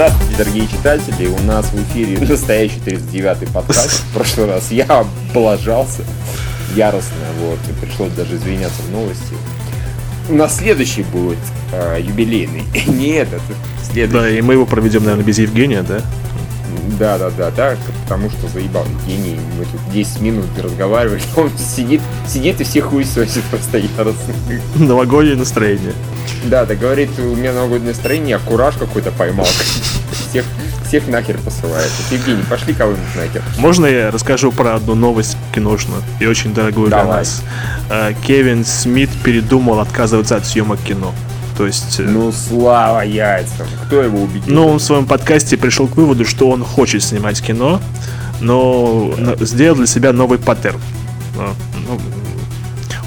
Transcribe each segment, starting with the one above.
Здравствуйте, дорогие читатели. У нас в эфире настоящий 39-й подкаст. В прошлый раз я облажался яростно, вот, и пришлось даже извиняться в новости. У нас следующий будет э, юбилейный. Не этот, следующий. Да, и мы его проведем, наверное, без Евгения, да? Да, да, да, да, потому что заебал Евгений. Мы тут 10 минут разговаривали. Он сидит, сидит и всех хуесосит просто яростно. Новогоднее настроение. Да, да, говорит, у меня новогоднее настроение, а кураж какой-то поймал. Всех, всех нахер посылает. Евгений, пошли кого-нибудь нахер. Можно я расскажу про одну новость киношную и очень дорогую для Давай. нас? Э, Кевин Смит передумал отказываться от съемок кино. То есть, э, Ну, слава яйцам. Кто его убедил? ну, он в своем подкасте пришел к выводу, что он хочет снимать кино, но сделал для себя новый паттерн. А, ну,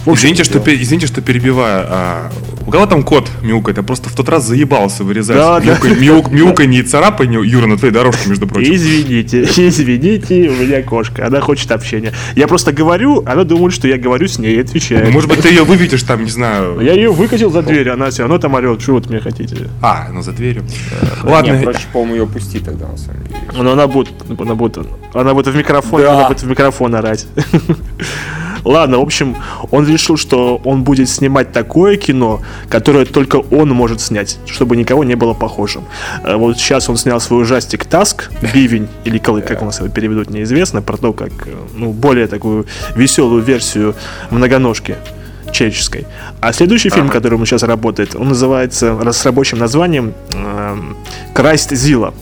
в общем, Извините, что, извините, что перебиваю. А, у кого там кот мяукает? Я просто в тот раз заебался вырезать Да, да. мяуканье, мяук- мяуканье и царапанье, Юра, на твоей дорожке, между прочим. Извините, извините, у меня кошка, она хочет общения. Я просто говорю, она думает, что я говорю с ней и отвечаю. Ну, Может быть, ты ее выведешь там, не знаю. Я ее выкатил за дверь, она все равно там орет, что вы от меня хотите. А, ну за дверью. Не, Ладно, проще, по-моему, ее пустить тогда, на самом деле. Но она будет, она будет, она будет в микрофон, Да. она будет в микрофон орать. Ладно, в общем, он решил, что он будет снимать такое кино, которое только он может снять, чтобы никого не было похожим. Э, Вот сейчас он снял свой ужастик Таск, Бивень, или как у нас его переведут, неизвестно, про то, как, э, ну, более такую веселую версию многоножки человеческой. А следующий фильм, Ага. который он сейчас работает, он называется с рабочим названием эм, Крайст Зила.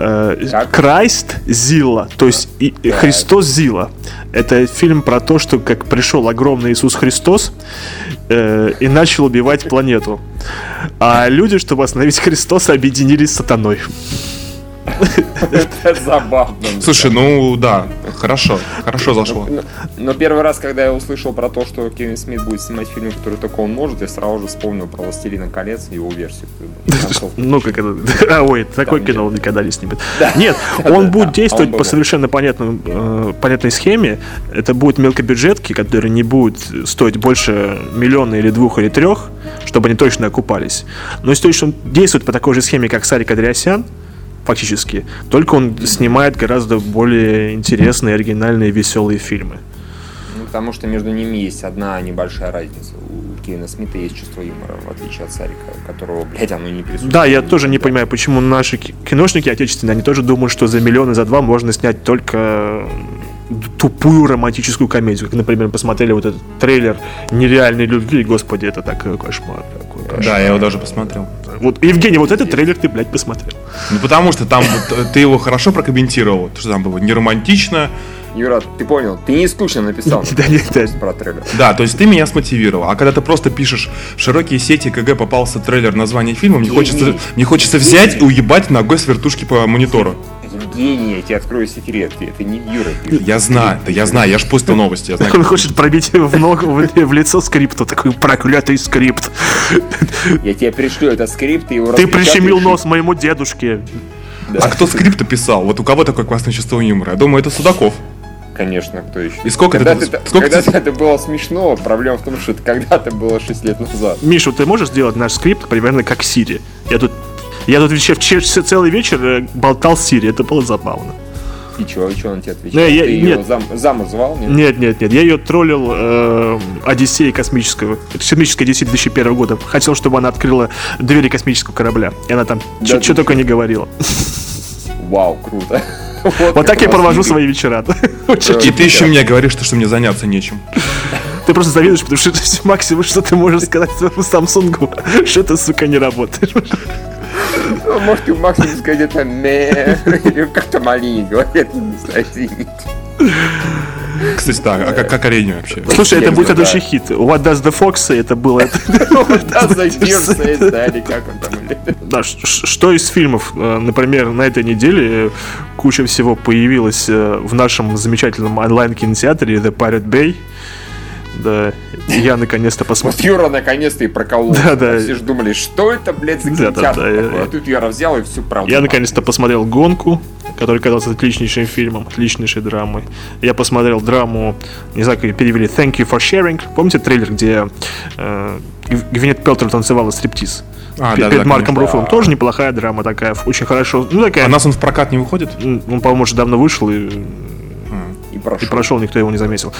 Э? Крайст Зила, то есть и- Так. Христос Зила. Это фильм про то, что как пришел огромный Иисус Христос э, и начал убивать планету. А люди, чтобы остановить Христоса, объединились с сатаной. Это забавно. слушай, ну да, хорошо, хорошо зашло. Но, первый раз, когда я услышал про то, что Кевин Смит будет снимать фильм, который только он может, я сразу же вспомнил про «Властелина колец» и его версию. Ну, как это... А, ой, такое Там, кино он никогда не снимет. Нет, он будет действовать по совершенно э, понятной схеме. Это будут мелкобюджетки, которые не будут стоить больше миллиона или двух или трех, чтобы они точно окупались. Но если он действует по такой же схеме, как Сарик Андреасян, фактически, только он снимает гораздо более интересные, оригинальные, веселые фильмы. Ну, потому что между ними есть одна небольшая разница. У Кевина Смита есть чувство юмора, в отличие от Сарика, которого, блядь, оно не присутствует. Да, я тоже не понимаю, почему наши ки- киношники отечественные, они тоже думают, что за миллион и за два можно снять только тупую романтическую комедию. Как, например, посмотрели вот этот трейлер нереальной любви, господи, это такой кошмар. Кошмар. Да, я его даже посмотрел. Вот, Евгений, вот этот трейлер ты, блядь, посмотрел. Ну потому что там вот, э, ты его хорошо прокомментировал, что там было не романтично. Юра, ты понял, ты не скучно написал Да нет, да. про трейлер. Да, то есть ты меня смотивировал. А когда ты просто пишешь в широкие сети КГ попался трейлер названия фильма, мне хочется, мне хочется взять и уебать ногой с вертушки по монитору. Евгений, я тебе открою секрет, это не Юра пишет. Я знаю, да я знаю, я ж постил новости, я знаю. Он хочет пробить в ногу, в, в лицо скрипту, такой проклятый скрипт. Я тебе пришлю этот скрипт, и его Ты прищемил нос моему дедушке. Да. А кто скрипты писал? Вот у кого такое классное чувство юмора? Я думаю, это Судаков. Конечно, кто еще? И сколько когда ты- ты, сколько когда ты- это было смешно, проблема в том, что это когда-то было 6 лет назад. Миша, ты можешь сделать наш скрипт примерно как Сири? Я тут, я тут целый вечер э, болтал с Сири, это было забавно. И чё, и чё он тебе отвечал? Не, я- ты ее нет. зам- замуж звал? Нет? Нет, нет, нет, я ее троллил э, Одиссеей космического, космической Одиссеи 2001 года. Хотел, чтобы она открыла двери космического корабля. И она там Да что только не говорила. Вау, круто. Вот как так я провожу свои вечера. И ты еще мне говоришь, что мне заняться нечем. Ты просто завидуешь, потому что это максимум, что ты можешь сказать своему Самсунгу, что ты, сука, не работаешь. Ну, Может, ты максимум сказать это не, или как-то маленько говорят, не извините. Кстати, так, а как, как оленю вообще? Слушай, это будет следующий хит. What does the fox say? Это было... это- Да, зайдем, да, или как он там, Да, что из фильмов, э, например, на этой неделе куча всего появилась э, в нашем замечательном онлайн-кинотеатре The Pirate Bay. Да, я наконец-то Вот посмотрел. Юра наконец-то и проколол. Да, да. Все же думали, что это, блядь, за Да, да, да, я-? А тут Юра взял и всю правду. Я наконец-то посмотрел гонку который казался отличнейшим фильмом, отличнейшей драмой. Я посмотрел драму, не знаю, как ее перевели, Thank You for Sharing. Помните трейлер, где э, Гвинет Пелтер танцевала стриптиз? А, Пе- да, Перед да, Марком конечно. Руффалом. Тоже неплохая драма такая, очень хорошо. Ну, такая, А у нас он в прокат не выходит? он, по-моему, уже давно вышел и И и прошел. прошел, никто его не заметил.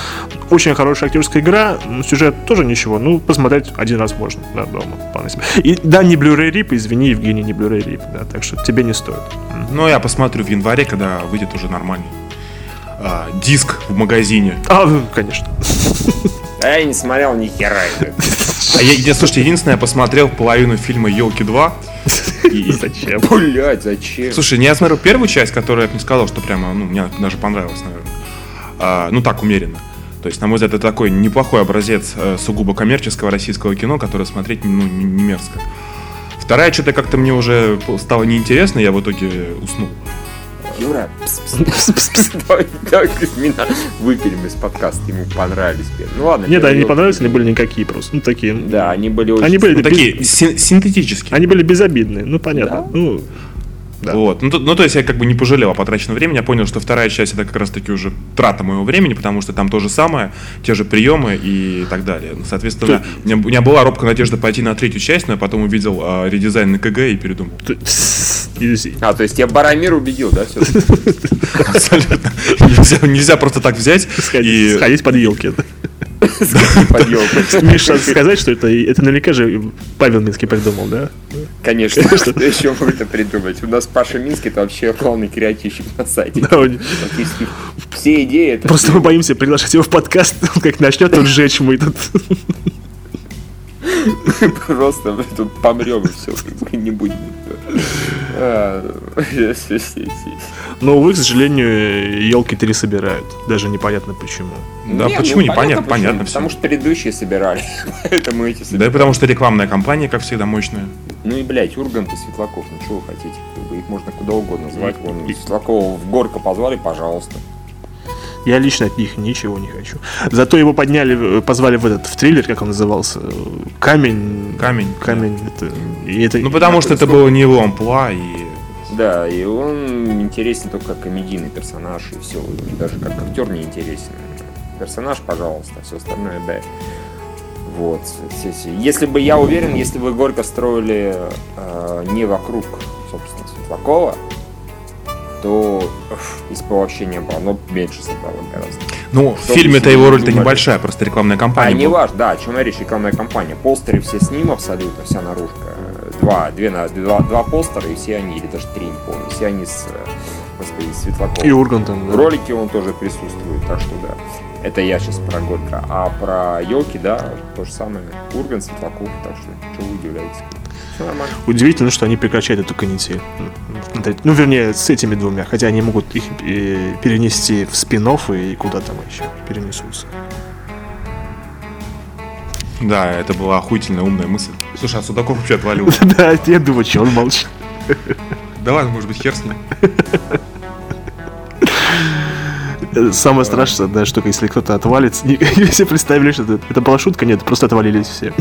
Очень хорошая актерская игра, сюжет тоже ничего, ну, посмотреть один раз можно, да, дома, вполне себе. И да, не Blu-ray рип, извини, Евгений, не Blu-ray рип, да, так что тебе не стоит. Ну, я посмотрю в январе, когда выйдет уже нормальный а, диск в магазине. А, ну, конечно. А я не смотрел ни хера. А я, я, слушайте, единственное, я посмотрел половину фильма «Елки 2». И, Зачем? Блять, зачем? Слушай, не я смотрел первую часть, которая, я бы не сказал, что прямо, ну, мне даже понравилась, наверное. А, ну, так, умеренно. То есть, на мой взгляд, это такой неплохой образец э, сугубо коммерческого российского кино, которое смотреть, ну, не, мерзко. Вторая что-то как-то мне уже стало неинтересно, я в итоге уснул. Юра, давай, давай имена выпилим из подкаста, ему понравились. Ну ладно. Нет, они не понравились, они были никакие просто. Ну, такие. Да, они были очень... Они были Ну, такие син- синтетические. Они были безобидные, ну, понятно. Ну, да. Вот. Ну, то, ну, то есть я как бы не пожалел о потраченном времени. Я понял, что вторая часть это как раз таки уже трата моего времени, потому что там то же самое, те же приемы и так далее. Ну, Соответственно, у меня, у меня была робкая надежда пойти на третью часть, но я потом увидел а, редизайн на КГ и передумал. Ты-. А, то есть тебя Барамир убедил, да? Абсолютно. Нельзя, просто так взять и... сходить под елки. Миша, сказать, что это, это наверняка же Павел Минский придумал, да? Конечно, что еще можно придумать? У нас Паша Минский, это вообще главный креативщик на сайте. Да, он- Практически все идеи это... Просто мы боимся приглашать его в подкаст, он как начнет тут сжечь мы тут. Просто мы тут помрем и все, не будет. А, Но, увы, к сожалению, елки 3 собирают. Даже непонятно почему. Да, почему? ну, Непонятно, почему. понятно. Потому что предыдущие собирали, поэтому эти Да и собирали. потому что рекламная кампания, как всегда, мощная. Ну и, блядь, Ургант и Светлаков, ну чего вы хотите? Их можно куда угодно звать. Вон, Светлакова в Горько позвали, пожалуйста. Я лично от них ничего не хочу. Зато его подняли, э, позвали в этот, в триллер, как он назывался, э, Камень. Камень. Камень. Это, и это, Ну, потому что это было не его амплуа, и... Да, и он интересен только как комедийный персонаж, и все. Даже как актер не интересен. Персонаж, пожалуйста, все остальное, да. Вот. Если бы, я уверен, если бы Горько строили э, не вокруг, собственно, Светлакова, то если бы вообще не было, оно меньше собрало гораздо. Ну, в фильме-то его роль-то небольшая, просто рекламная А, кампания не была. важно, да, о чем речь, рекламная кампания. Постеры все с ним абсолютно, вся наружка. Два, две, на- два, два постера, и все они, или даже три, не помню, все они с, э, господи, с Светлаковым. И Ургантом. В ролике он тоже присутствует, так что да. Это я сейчас про Горько. А про елки, да, то же самое. Ургант, Светлаков, так что что вы удивляетесь? Все нормально. Удивительно, что они прекращают эту канитель. Ну, вернее, с этими двумя. Хотя они могут их э, перенести в спин и куда там еще перенесутся. Да, это была охуительная умная мысль. Слушай, а Судаков вообще отвалил. Да, я думаю, что он молчит. Да ладно, может быть, хер с ним. Самое страшное, да, штука, если кто-то отвалится. не- Все представили, что это, это была шутка, нет, просто отвалились все.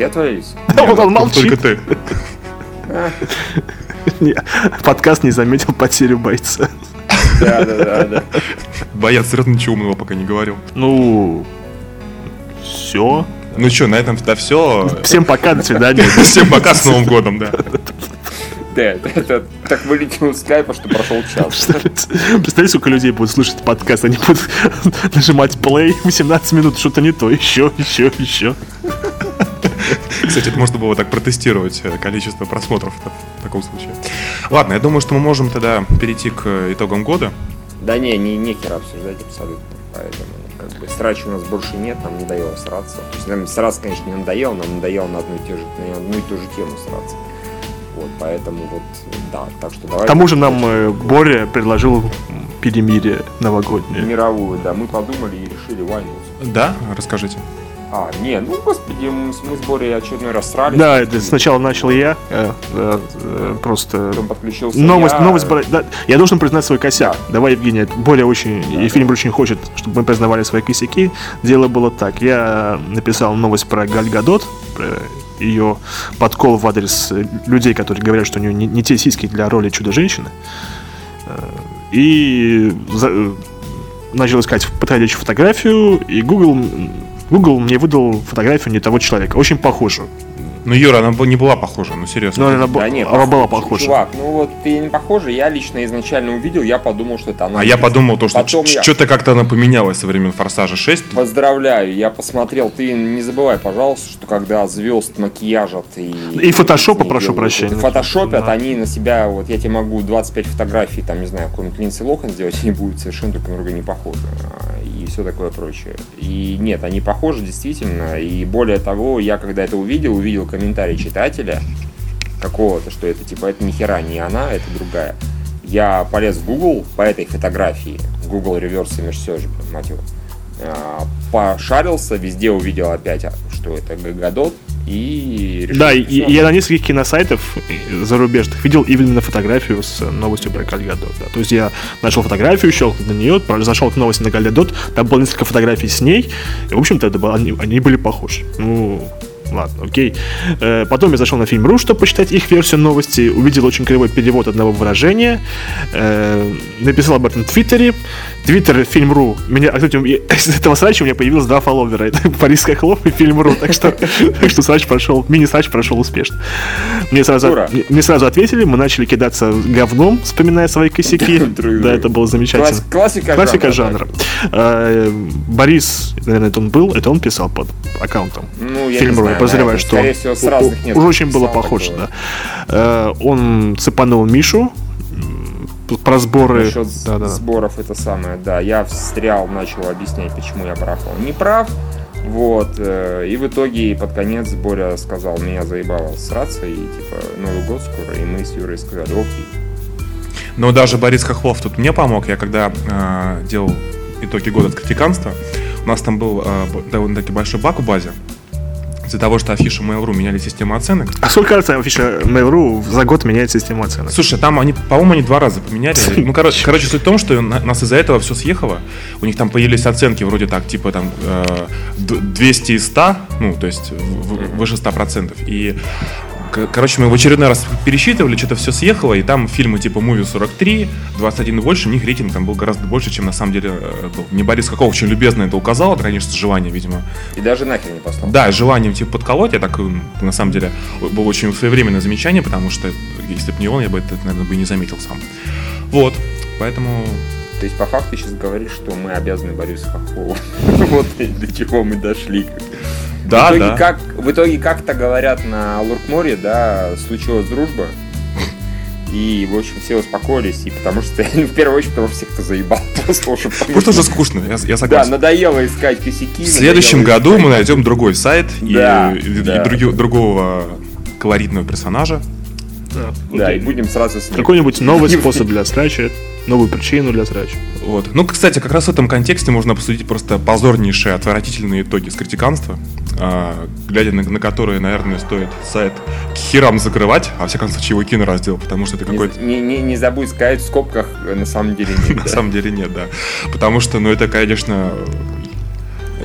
Все отвалились? Вот он Только молчит. ты. Не, Подкаст не заметил потерю бойца. Да, да, да, да. Боец серьезно ничего умного пока не говорил. Ну, все. Ну что, на этом да все. Всем пока, до свидания. Всем пока с Новым годом, да. Да, это, это так вылетел из скайпа, что прошел час. Представляете, сколько людей будут слушать подкаст, они будут нажимать play 18 минут, что-то не то, еще, еще, еще. Кстати, это можно было так протестировать э, количество просмотров в таком случае. Ладно, я думаю, что мы можем тогда перейти к итогам года. Да не, не, нехер обсуждать абсолютно. Поэтому, как бы, срача у нас больше нет, нам надоело сраться. То есть, нам сраться, конечно, не надоело, нам надоело на одну и, те же, на одну и ту же тему сраться. Вот, поэтому вот, да, так что давайте... К тому же нам э, Боря предложил перемирие новогоднее. Мировую, да, мы подумали и решили вайнуть. Да, расскажите. А, не, ну, господи, мы, с- Борей очередной раз срались. Да, это сначала начал я, э, э, э, просто Потом подключился Новость, я. новость, бра- да, я должен признать свой косяк. Давай, Евгений, более очень, и фильм очень хочет, чтобы мы признавали свои косяки. Дело было так. Я написал новость про Галь Гадот, про ее подкол в адрес людей, которые говорят, что у нее не, не те сиськи для роли чудо-женщины. Э, и за, э, начал искать подходящую фотографию, и Google, Google мне выдал фотографию не того человека, очень похожую. Ну, Юра, она не была похожа, ну серьезно. Ну, она, Да нет, она была похожа. Чувак, ну вот ты не похожа, я лично изначально увидел, я подумал, что это она. А я подумал, то, что Потом я- что-то как-то она поменялась со времен Форсажа 6. Поздравляю, я посмотрел, ты не забывай, пожалуйста, что когда звезд макияжат и... И фотошопа, прошу прощения. Фотошопят, Да. они на себя, вот я тебе могу 25 фотографий, там, не знаю, какой-нибудь Линдси Лохан сделать, они будут совершенно друг на друга не похожи. а, И все такое прочее. И нет, они похожи действительно. И более того, я когда это увидел, увидел комментарий читателя какого-то, что это типа, это ни хера не она, это другая. Я полез в Google по этой фотографии, Google Reverse Image Search, мать его, а, пошарился, везде увидел опять, а, что это Гагадот, и решил, Да, и, я на нескольких киносайтах э, зарубежных видел именно фотографию с э, новостью про Гальгадот. Да. То есть я нашел фотографию, щелкнул на нее, зашел к новости на Гальгадот, там было несколько фотографий с ней, и, в общем-то, это было- они, они были похожи. Ну, ладно, окей. Э, потом я зашел на фильм.ру, чтобы почитать их версию новости, увидел очень кривой перевод одного выражения, э, написал об этом в Твиттере. Твиттер фильм.ру, меня, а, кстати, из этого срача у меня появилось два фолловера. Это Борис Хохлов и фильм.ру, так что, так что срач прошел, мини-срач прошел успешно. Мне сразу, мне, мне сразу ответили, мы начали кидаться говном, вспоминая свои косяки. Да, это было замечательно. Класс- классика, Классика жанра. жанра. Э, Борис, наверное, это он был, это он писал под аккаунтом. Ну, я Фильм.ру, я подозреваю, что всего, с разных уж очень было похоже, да. Э, Он цепанул Мишу про сборы. Насчет Да, да, сборов это самое, да. Я встрял, начал объяснять, почему я прав, он не прав. Вот, э, и в итоге под конец Боря сказал, меня заебало сраться, и типа Новый год скоро, и мы с Юрой сказали, окей. Но даже Борис Хохлов тут мне помог. Я когда э, делал итоги года от критиканства, у нас там был э, довольно-таки большой баг в базе. Из-за того, что афиша Mail.ru меняли систему оценок. А сколько раз афиша Mail.ru за год меняет систему оценок? Слушай, там они, по-моему, они два раза поменяли. Ну, короче, короче, суть в том, что на- нас из-за этого все съехало. У них там появились оценки вроде так, типа там э, д- 200 из 100, ну, то есть выше 100%. И Короче, мы в очередной раз пересчитывали, что-то все съехало, и там фильмы типа Муви 43, 21 и больше, у них рейтинг там был гораздо больше, чем на самом деле э, был. Мне Борис Каков очень любезно это указал, это, конечно, с желанием, видимо. И даже нахер не послал. Да, желанием типа подколоть, я так, на самом деле, было очень своевременное замечание, потому что если бы не он, я бы это, наверное, бы и не заметил сам. Вот, поэтому... То есть по факту сейчас говоришь, что мы обязаны Борису Хохлову. Вот до чего мы дошли. Да, в итоге, да. Как, в итоге, как-то говорят на Луркморе, да, случилась дружба. И, в общем, все успокоились, и потому что, в первую очередь, потому что всех кто заебал просто уже. потому что- уже скучно, я, я Да, согласен. надоело искать косяки. В следующем году искать- мы найдем другой сайт и, Да, и- и да. други- другого колоритного персонажа. Да, и будем сразу с ним. Какой-нибудь новый способ для срача, новую причину для срача. Вот. Ну, кстати, как раз в этом контексте можно обсудить просто позорнейшие, отвратительные итоги скритиканства, а, глядя на, на которые, наверное, стоит сайт к херам закрывать, а во всяком случае его кинораздел, потому что это какой-то... не, не- не забудь сказать в скобках, э, на самом деле нет. На самом деле нет, да. Потому что, ну, это, конечно,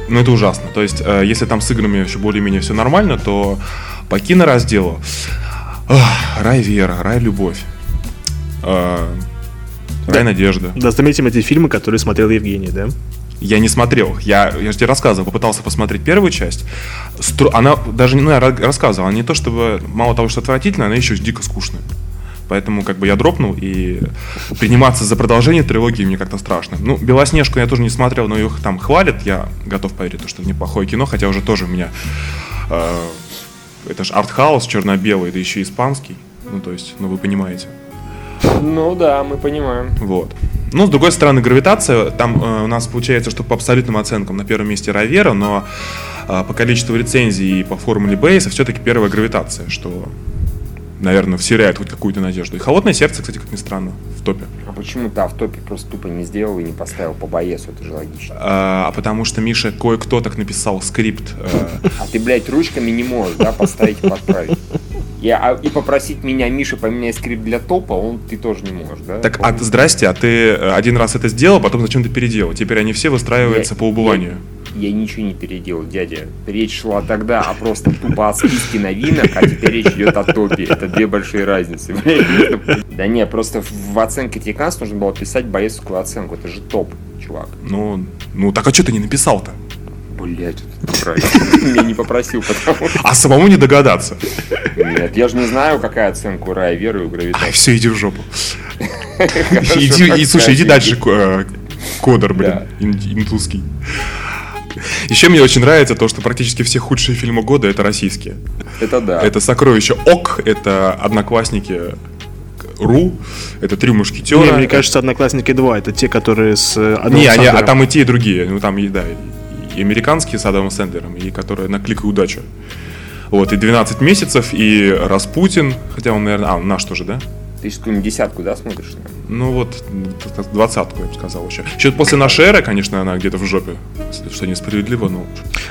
ну, это ужасно. То есть, э, если там с играми еще более-менее все нормально, то по киноразделу ах, рай вера, рай любовь, э, рай надежда. Да, заметим эти фильмы, которые смотрел Евгений, да? Я не смотрел. Я, я же тебе рассказывал, попытался посмотреть первую часть. Стру- Она даже, ну, я ра- рассказывал, она не то чтобы, мало того, что отвратительная, она еще дико скучная. Поэтому как бы я дропнул, и приниматься за продолжение трилогии мне как-то страшно. Ну, «Белоснежку» я тоже не смотрел, но их там хвалят. Я готов поверить, что это неплохое кино, хотя уже тоже у меня... э, это же артхаус черно-белый, да еще и испанский. Ну, то есть, ну, вы понимаете. Ну да, мы понимаем. Вот. Ну, с другой стороны, гравитация, там э, у нас получается, что по абсолютным оценкам на первом месте Равера, но э, по количеству рецензий и по формуле Бейса все-таки первая гравитация, что, наверное, вселяет хоть какую-то надежду. И холодное сердце, кстати, как ни странно, в топе. А почему ты в топе просто тупо не сделал и не поставил по боесу? Это же логично. А, а потому что Миша кое-кто так написал скрипт. э, А ты, блядь, ручками не можешь, да, поставить и подправить. И, а- и попросить меня, Миша, поменяй скрипт для топа, он ты тоже не можешь, да? так, а, здрасте, а ты э, один раз это сделал, потом зачем ты переделал? Теперь они все выстраиваются Я- по убыванию. Я ничего не переделал, дядя. Речь шла тогда о просто тупо о списке новинок, а теперь речь идет о топе. Это две большие разницы. Да не, просто в оценке Тиканс нужно было писать боецкую оценку. Это же топ, чувак. Ну, ну так а что ты не написал-то? Блять, меня не попросил, потому что... А самому не догадаться. Нет, я же не знаю, какая оценка у Рая Веры и у Ай, Гравитации. все, иди в жопу. Иди, слушай, иди дальше, э, кодер, блин, Да. ин- интузский. Еще мне очень нравится то, что практически все худшие фильмы года это российские. Это да. Это «Сокровище ОК», это «Одноклассники РУ», это «Три мушкетера». Не, мне кажется, Одноклассники 2 это те, которые с э, Не, они, а там и те, и другие. Ну, там, и, да, и американские с Адамом Сэндлером, и которые на клик и удачу. Вот, и 12 месяцев, и Распутин, хотя он, наверное, а, наш тоже, да? Ты сейчас какую-нибудь десятку, да, смотришь? наверное? Ну вот, двадцатку, я бы сказал еще. Еще после нашей эры, конечно, она где-то в жопе, что несправедливо, но...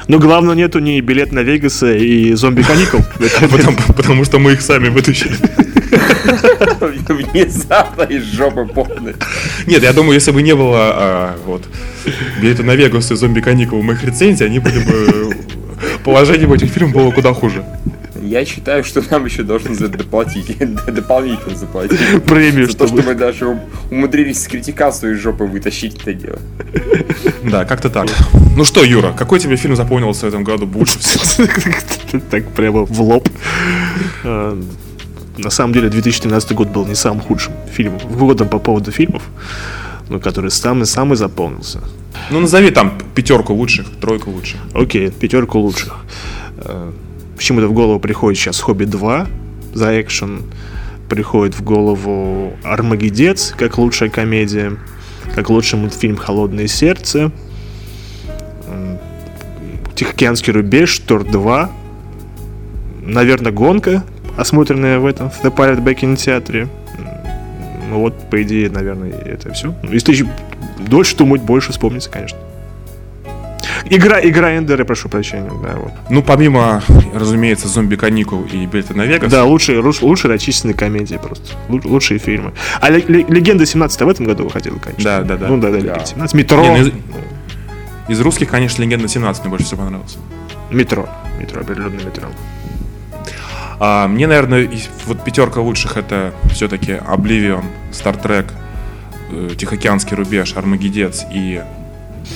Но главное, нету ни билет на Вегаса и зомби каникул. Потому, потому что мы их сами вытащили. Внезапно из жопы полной. Нет, я думаю, если бы не было а, вот билета на Вегас и зомби каникул моих рецензий, они были бы... Положение в этих фильмах было куда хуже. Я считаю, что нам еще должны за это доплатить. Дополнительно заплатить. Премию, За то, что чтобы... мы даже ум- умудрились с критикацию из жопы вытащить это дело. Да, как-то так. Ну что, Юра, какой тебе фильм запомнился в этом году больше всего? Так прямо в лоб. На самом деле, 2013 год был не самым худшим фильмом. Годом по поводу фильмов, ну, который самый-самый запомнился. Ну, назови там пятерку лучших, тройку лучших. Окей, пятерку лучших. Э, Почему-то в голову приходит сейчас «Хобби 2» за экшен. Приходит в голову «Армагеддец» как лучшая комедия. Как лучший мультфильм «Холодное сердце». «Тихоокеанский рубеж», «Тор 2». Наверное, «Гонка», осмотренная в этом, в The Pirate Bay кинотеатре. Ну вот, по идее, наверное, это все. Если еще дольше думать, больше вспомнится, конечно. Игра, игра Эндера, прошу прощения, да, вот. Ну, помимо, разумеется, зомби каникул и билета на Вегас. Да, лучшие, луч- лучшие начисленные комедии просто. Лу- Лучшие фильмы. А «Ле- Ле- Легенда 17 в этом году выходила, конечно. Да, да, да. Ну да, да, Да. Легенда 17. Метро. Не, ну, из, из русских, конечно, Легенда 17 мне больше всего понравился. Метро. Метро, определенно метро. А, мне, наверное, вот пятерка лучших это все-таки Обливион, Стартрек, Тихоокеанский рубеж, Армагеддец и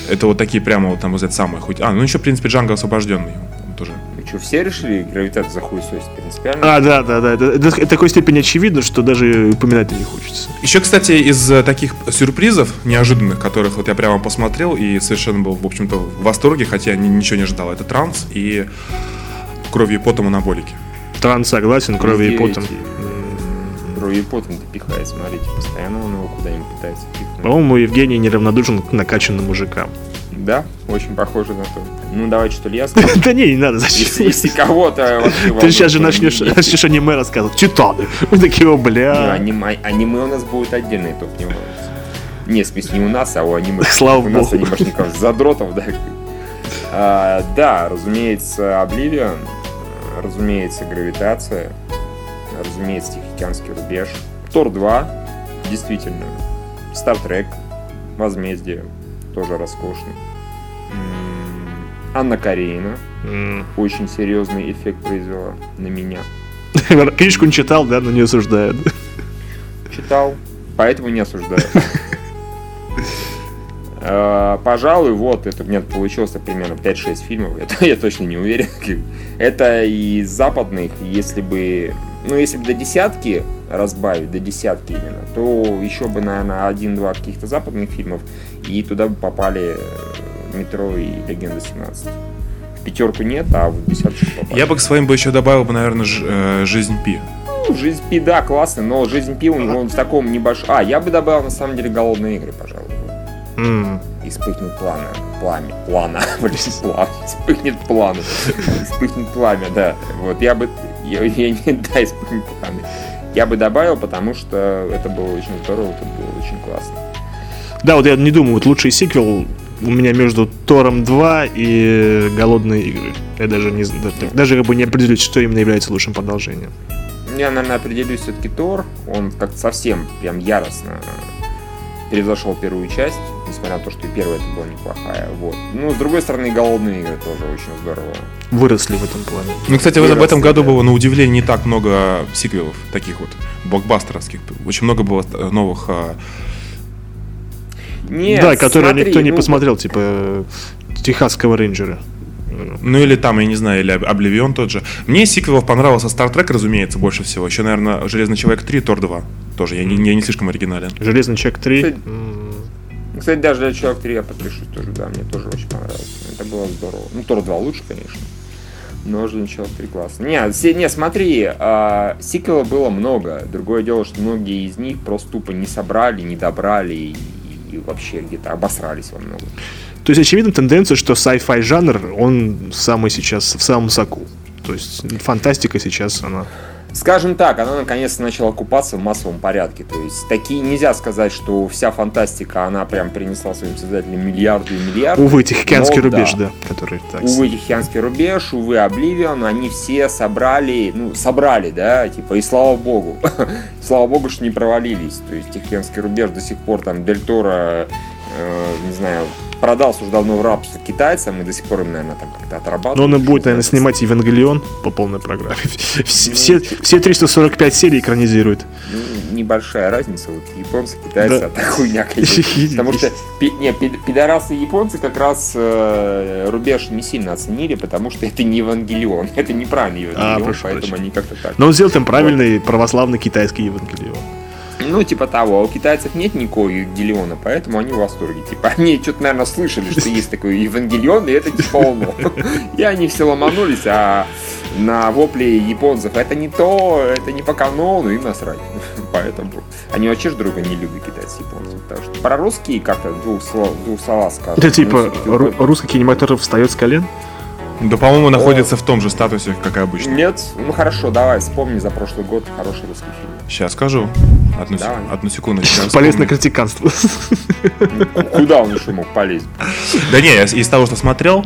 это вот такие прямо вот там вот это самое хоть. А, ну еще, в принципе, Джанго освобожденный. Он тоже. Вы что, все решили гравитацию за хуй принципиально? А, да, да, да. Это, это такой степени очевидно, что даже упоминать не хочется. Еще, кстати, из э, таких сюрпризов неожиданных, которых вот я прямо посмотрел и совершенно был, в общем-то, в восторге, хотя ни- ничего не ожидал, это транс и кровью и потом анаболики. Транс согласен, крови и потом. Кровью и потом допихает, смотрите, постоянно он его куда-нибудь пытается пихнуть. По-моему, Евгений неравнодушен к накачанным мужикам. Да, очень похоже на то. Ну, давай что-то я скажу. Да не, не надо, зачем? если кого-то вообще Ты сейчас же начнешь, не- начнешь аниме рассказывать. Титаны. Мы такие, о, бля. аниме, аниме у нас будет отдельный топ, не. Не, в смысле, не у нас, а у аниме. Слава у нас богу. анимешников, задротов, да. А, да, разумеется, Обливион, разумеется, Гравитация, разумеется, Тихоокеанский рубеж. Тор 2, действительно. Стартрек, Возмездие, тоже роскошный. Анна Каренина, М. очень серьезный эффект произвела на меня. Книжку не читал, да, но не осуждают. Читал, поэтому не осуждаю. Э, Пожалуй, вот, это у меня получилось примерно 5-6 фильмов, это я точно не уверен. Это из западных, если бы, ну, если бы до десятки разбавить, до десятки именно, то еще бы, наверное, один-два каких-то западных фильмов, и туда бы попали э, «Метро» и «Легенда 17». В пятерку нет, а в десятку попали. Я бы к своим бы еще добавил бы, наверное, э, жизнь Пи. Ну, жизнь Пи, да, классно, но жизнь Пи у него в таком небольшом... А, я бы добавил, на самом деле, голодные игры, пожалуй. М. И вспыхнет пламя. Пламя. Плана. Блин, пламя. Вспыхнет пламя. Вспыхнет пламя, да. Вот я бы... Я, я не... Да, вспыхнет пламя. Я бы добавил, потому что это было очень здорово, это было очень классно. Да, вот я не думаю, вот лучший сиквел у меня между Тором 2 и Голодные игры. Я даже не знаю, даже, даже как бы не определюсь, что именно является лучшим продолжением. Я, наверное, определюсь все-таки Тор. Он как-то совсем прям яростно превзошел первую часть, несмотря на то, что и первая это была неплохая. Вот. Ну, с другой стороны, голодные игры тоже очень здорово. Выросли в этом плане. Ну, кстати, в, Выросли, в этом году да. было на удивление не так много сиквелов, таких вот блокбастеровских. Очень много было э, новых а, Нет, да, которые смотри, никто не ну, посмотрел, типа Техасского рейнджера. Ну или там, я не знаю, или Обливион тот же. Мне из сиквелов понравился Star Trek, разумеется, больше всего. Еще, наверное, Железный человек 3, Тор 2. Тоже, я не, я не слишком оригинален. Железный человек 3. Кстати, Кстати, даже для Человек 3 я подпишусь тоже, да, мне тоже очень понравилось. Это было здорово. Ну, Тор 2 лучше, конечно. Но Железный Человек 3 классно. Не, не смотри, а, сиквелов было много. Другое дело, что многие из них просто тупо не собрали, не добрали и, и вообще где-то обосрались во многом. То есть, очевидно, тенденция, что sci-fi жанр, он самый сейчас в самом соку. То есть, фантастика сейчас, она... Скажем так, она наконец-то начала купаться в массовом порядке. То есть такие нельзя сказать, что вся фантастика, она прям принесла своим создателям миллиарды и миллиарды. Увы, Тихоокеанский Но рубеж, да. да, который так... Увы, Тихоокеанский рубеж, увы, Обливион, они все собрали, ну, собрали, да, типа, и слава богу. слава богу, что не провалились. То есть Тихоокеанский рубеж до сих пор там Дель Торо, э, не знаю, продался уже давно в рабство китайцам, и до сих пор им, наверное, там как-то отрабатывают. Но он и будет, наверное, снимать Евангелион по полной программе. Все, Ну, все, все 345 серий экранизирует. Ну, небольшая разница. Вот японцы, китайцы, Да. а так хуйня. Потому что не, пи- пидорасы японцы как раз э, рубеж не сильно оценили, потому что это не Евангелион. Это неправильный Евангелион, прошу поэтому прощения. они как-то так. Но он сделал там правильный православный китайский Евангелион. Ну, типа того. А у китайцев нет никакого Евангелиона, поэтому они в восторге. Типа, они что-то, наверное, слышали, что есть такой Евангелион, и это типа оно. И они все ломанулись, а на вопли японцев это не то, это не по канону, им насрать. Поэтому они вообще ж друга не любят китайцы и японцы. Потому что про русские как-то двух слов, двух словах скажут. Это типа русский кинематограф встает с колен? Да, по-моему, находится в том же статусе, как и обычно. Нет? Ну хорошо, давай, вспомни за прошлый год хороший русский фильм. Сейчас скажу. Одну, сек- Давай. одну секунду. сейчас Полезное вспомню. критиканство. Куда он еще мог полезть? Да не, из того, что смотрел,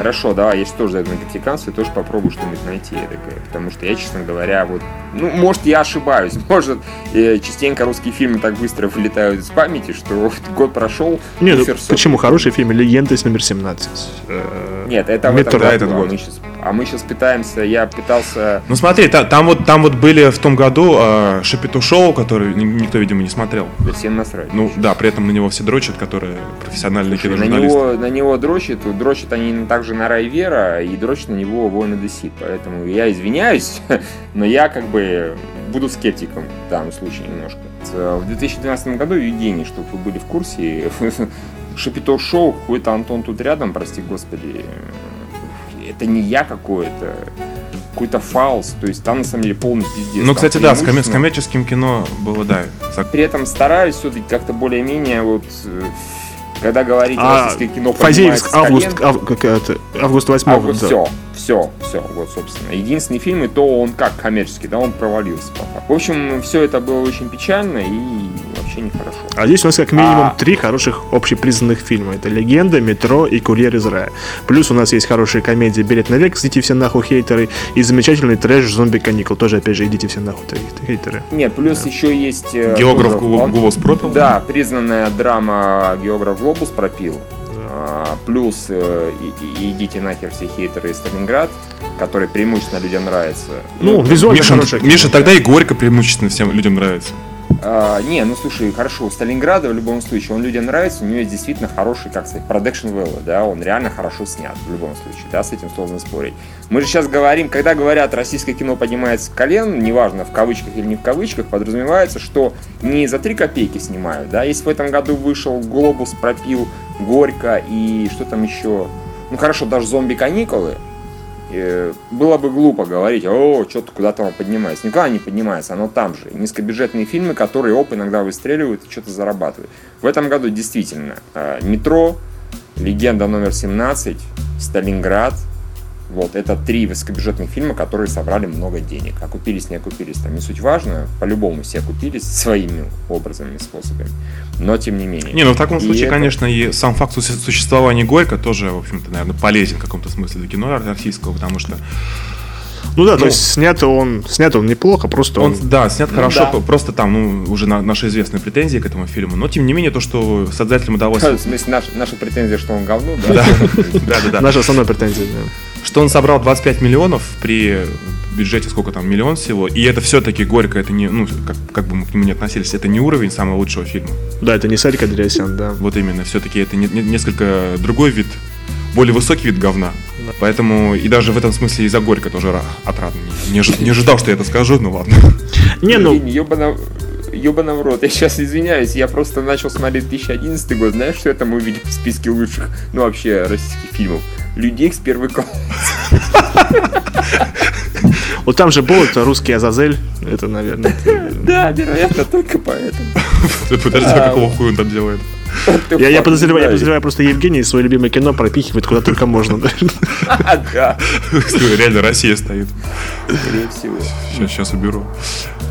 Хорошо, давай, я сейчас тоже зайду на критиканство тоже попробую что-нибудь найти эдакое. Потому что я, честно говоря, вот... Ну, может, я ошибаюсь. Может, э, частенько русские фильмы так быстро вылетают из памяти, что вот год прошел... Нет, ну, почему? Хороший фильм «Легенда из номер 17». Э, Нет, это в этом году, этот а год. мы сейчас... А мы сейчас пытаемся... Я пытался... Ну смотри, та- там, вот, там вот были в том году э, Шапито Шоу, который ни- никто, видимо, не смотрел. Да всем насрать. Ну да, при этом на него все дрочат, которые профессиональные Слушай, на киножурналисты. него, на него дрочат, дрочат они также на Рай Вера и дрочат на него Воины Десит. Поэтому я извиняюсь, но я как бы буду скептиком в данном случае немножко. В 2012 году, Евгений, чтобы вы были в курсе, Шапито Шоу, какой-то Антон тут рядом, прости господи, это не я какой-то, какой-то фаус, то есть там на самом деле полный пиздец. Ну, кстати, да, с, коме- с коммерческим кино было, да. При этом стараюсь все-таки как-то более-менее вот э, когда говорить А, российское кино Фазеевск, август, ав- как это, август 8 август, да. все, все, все, вот, собственно. Единственный фильм, и то он как коммерческий, да, он провалился пока. В общем, все это было очень печально и вообще нехорошо. А здесь у нас как минимум А- три хороших общепризнанных фильма. Это «Легенда», «Метро» и «Курьер из рая». Плюс у нас есть хорошая комедия «Билет на век», идите все нахуй хейтеры, и замечательный трэш «Зомби каникул». Тоже, опять же, идите все нахуй хейтеры. Нет, плюс еще есть... э, Географ Голос пропил. Да, признанная драма «Географ Глобус» пропил. А, Плюс э, и- и- идите нахер все хейтеры из Сталинград, который преимущественно людям нравится. Ну, визуально Миша, хорошая Миша, тогда и Горько преимущественно всем людям нравится. А, не, ну слушай, хорошо, Сталинграда в любом случае, он людям нравится, у него есть действительно хороший, как сказать, продакшн value, да, он реально хорошо снят в любом случае, да, с этим сложно спорить. Мы же сейчас говорим, когда говорят, российское кино поднимается с колен, неважно, в кавычках или не в кавычках, подразумевается, что не за три копейки снимают, да, если в этом году вышел Глобус, пропил Горько и что там еще, ну хорошо, даже зомби-каникулы, было бы глупо говорить, о, что-то куда-то оно поднимается. Никуда не поднимается, оно там же. Низкобюджетные фильмы, которые оп, иногда выстреливают и что-то зарабатывают. В этом году действительно э, «Метро», «Легенда номер 17», «Сталинград», вот, это три высокобюджетных фильма, которые собрали много денег. Окупились, не окупились, там не суть важно. По-любому все окупились своими образами и способами. Но тем не менее. Не, ну в таком И случае, это- конечно, и сам факт су- существования Горько тоже, в общем-то, наверное, полезен в каком-то смысле для кино российского, потому что Ну да, то есть снят он, снят он неплохо, просто он... Он, да, снят хорошо, да. просто там, ну, уже на- наши известные претензии к этому фильму. Но, тем не менее, то, что создателям В удалось... смысле, наш- наша претензия, что он говно, да? Да, да, да, да. Наша основная претензия, да. Что он собрал 25 миллионов при бюджете сколько там, миллион всего. И это все-таки горько, это не, ну, как, как бы мы к нему не относились, это не уровень самого лучшего фильма. Да, это не Сарик Андреасян, да. Вот именно, все-таки это не- не- несколько другой вид, более высокий вид говна. Поэтому и даже в этом смысле из-за горько тоже ра- отрадно. Не, не не ожидал, что я это скажу, ну ладно. Не, ну, ёбана... Ёбана в рот, я сейчас извиняюсь, я просто начал смотреть 2011 год, знаешь, что я там увидел в списке лучших, ну вообще, российских фильмов? Людей с первый класс. вот там же был это русский Азазель, это, наверное. Да, вероятно, только поэтому. Подожди, а какого хуя он там делает? Я, я подозреваю, я подозреваю, просто Евгений свое любимое кино пропихивает куда только можно. да. Да, Реально Россия стоит. скорее всего. Сейчас, сейчас уберу.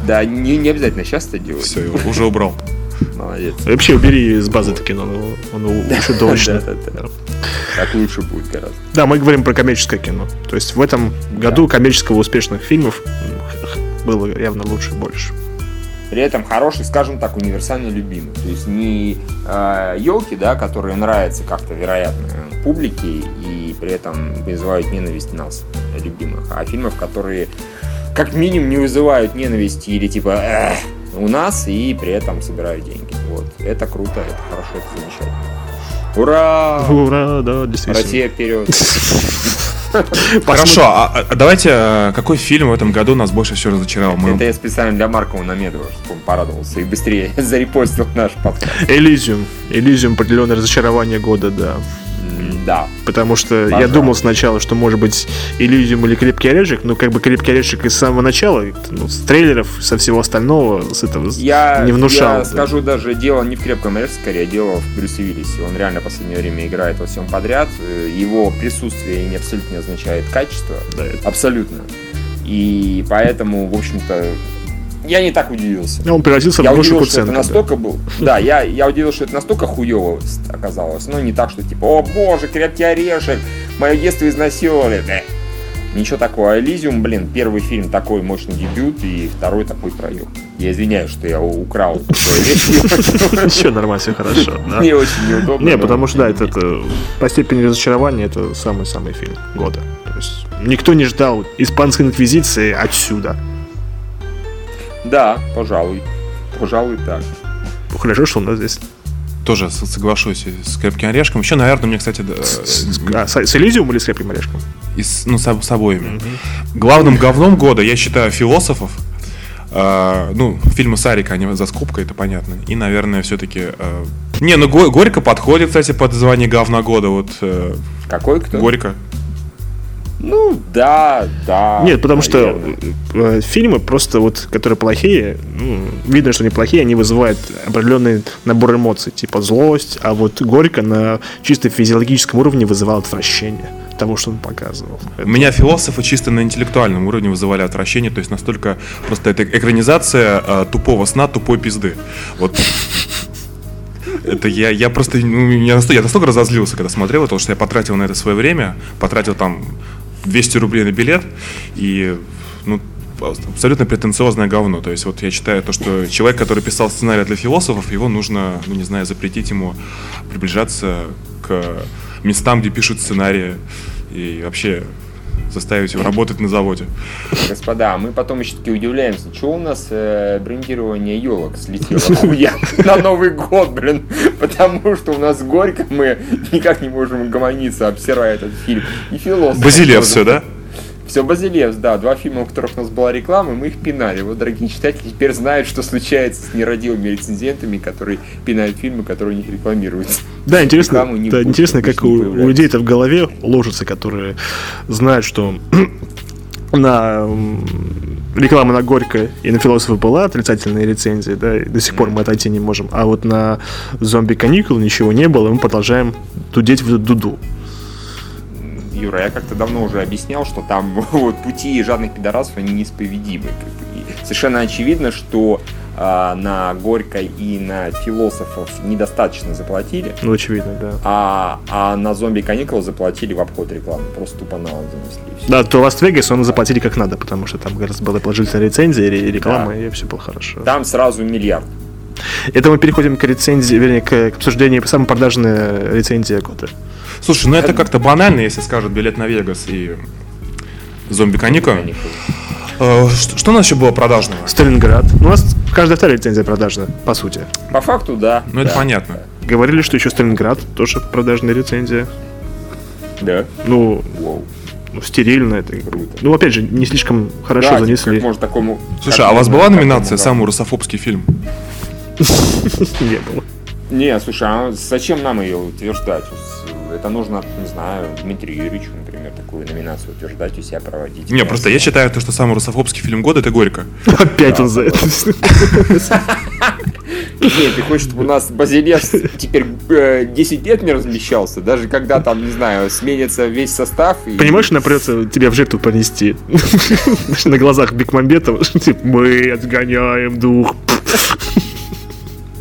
Да, не, не обязательно сейчас это делать. Все, уже убрал. Молодец. Вообще убери из базы это кино, оно лучше точно. Так лучше будет гораздо. Да, мы говорим про коммерческое кино. То есть в этом году коммерческого успешных фильмов было явно лучше больше. При этом хороший, скажем так, универсально любимый. То есть не елки, да, которые нравятся как-то, вероятно, публике и при этом вызывают ненависть нас, любимых, а фильмов, которые как минимум не вызывают ненависти или типа у нас и при этом собирают деньги. Вот. Это круто, это хорошо, это замечательно. Ура! Ура, да, действительно. Россия вперед! Хорошо, а, а давайте, а, какой фильм в этом году нас больше всего разочаровал? Мы- Это я специально для Маркова Намедова, чтобы он порадовался и быстрее зарепостил наш подкаст. Элизиум. Элизиум определенное разочарование года, да. Да. Потому что я Пожалуйста. думал сначала, что может быть Элизиум или Крепкий орешек, но как бы Крепкий орешек из самого начала, ну, с трейлеров, со всего остального, с этого Я, не внушал. я скажу даже, дело не в крепком орешке, скорее, дело в Брюсе Уиллисе. Он реально в последнее время играет во всем подряд. Э, Его присутствие не абсолютно не означает качество. Да, это- Абсолютно. И поэтому, в общем-то, я не так удивился. Он превратился Я в удивился, что это Куценко. да. настолько был. Да, я, я удивился, что это настолько хуево оказалось. Но не так, что типа, о боже, крепкий орешек, мое детство изнасиловали. Да. Ничего такого. Элизиум, блин, первый фильм такой мощный дебют, и второй такой проеб. Я извиняюсь, что я украл. Ничего, нормально, все хорошо. Мне очень неудобно. Не, потому что, да, это по степени разочарования это самый-самый фильм года. То есть никто не ждал испанской инквизиции отсюда. Да, пожалуй. Пожалуй, так. Хорошо, что у нас здесь... Тоже с- соглашусь с крепким орешком. Еще, наверное, мне, кстати, да, С, а, с, с Элизиум или с Крепким орешком? и с, ну, с, с обоими. Главным говном года я считаю философов. А, ну, фильмы Сарика, они за скобкой, это понятно. И, наверное, все-таки... не, ну Го- Горько подходит, кстати, под звание говна года. Вот э, Какой кто? Горько. Ну, да, да. Нет, потому что наверное. э, фильмы просто вот, которые плохие, ну, видно, что они плохие, они вызывают определенный набор эмоций, типа злость, а вот Горько на чисто физиологическом уровне вызывал отвращение тому, что он показывал. У меня философы чисто на интеллектуальном уровне вызывали отвращение, то есть настолько просто это экранизация э, тупого сна тупой пизды. Вот это я, я просто, ну, я настолько, я настолько разозлился, когда смотрел, потому что я потратил на это свое время, потратил там 200 рублей на билет, и, ну, абсолютно претенциозное говно. То есть вот я считаю то, что человек, который писал сценарий для философов, его нужно, ну не знаю, запретить ему приближаться к местам, где пишут сценарии, и вообще заставить его работать на заводе. Господа, мы потом еще таки удивляемся, что у нас э, брендирование елок слетело хуя на Новый год, блин, потому что у нас горько, мы никак не можем гомониться, обсирая этот фильм. И философ. Все, да? Все, Базилевс, да, два фильма, у которых у нас была реклама, мы их пинали. Вот, дорогие читатели, теперь знают, что случается с нерадивыми рецензентами, которые пинают фильмы, которые у них рекламируются. Да, интересно, не да, будет, интересно, как у, у появляется. людей-то в голове ложится, которые знают, что на реклама на Горько и на философа была отрицательная рецензия, да, и до сих пор мы отойти не можем. А вот на зомби каникул ничего не было, и мы продолжаем дудеть в дуду. Юра, я как-то давно уже объяснял, что там вот пути жадных пидорасов, они неисповедимы. И совершенно очевидно, что а, на Горькой и на философов недостаточно заплатили, Ну, очевидно, да. а, а на зомби каникулы заплатили в обход рекламы. Просто тупо налом занесли. Да, то Лас-Вегас он заплатили как надо, потому что там как раз была положительная рецензия и реклама, Да. и все было хорошо. Там сразу миллиард. Это мы переходим к рецензии, вернее, к, обсуждению самой продажная рецензия года. Слушай, ну это как-то банально, если скажут билет на Вегас и зомби каникулы. Э, Что, у нас еще было продажного? Сталинград. У нас каждая вторая рецензия продажная, по сути. По факту, да. Ну это да, понятно. Говорили, что еще Сталинград тоже продажная рецензия. Да. Ну, Воу. ну, стерильно это. Круто. Ну, опять же, не слишком хорошо Да, занесли. как можно такому... Слушай, как а у вас была такому, номинация да. «Самый русофобский фильм»? Не было. Не, слушай, а зачем нам ее утверждать? Это нужно, не знаю, Дмитрию Юрьевичу, например, такую номинацию утверждать у себя проводить. Не, просто я считаю, то, что самый русофобский фильм года это Горько. Опять он за это. Нет, ты хочешь, чтобы у нас Базилевс теперь э, 10 лет не размещался, даже когда там, не знаю, сменится весь состав. И... Понимаешь, нам придется тебя в жертву понести. На глазах Бекмамбетова. Типа, мы отгоняем дух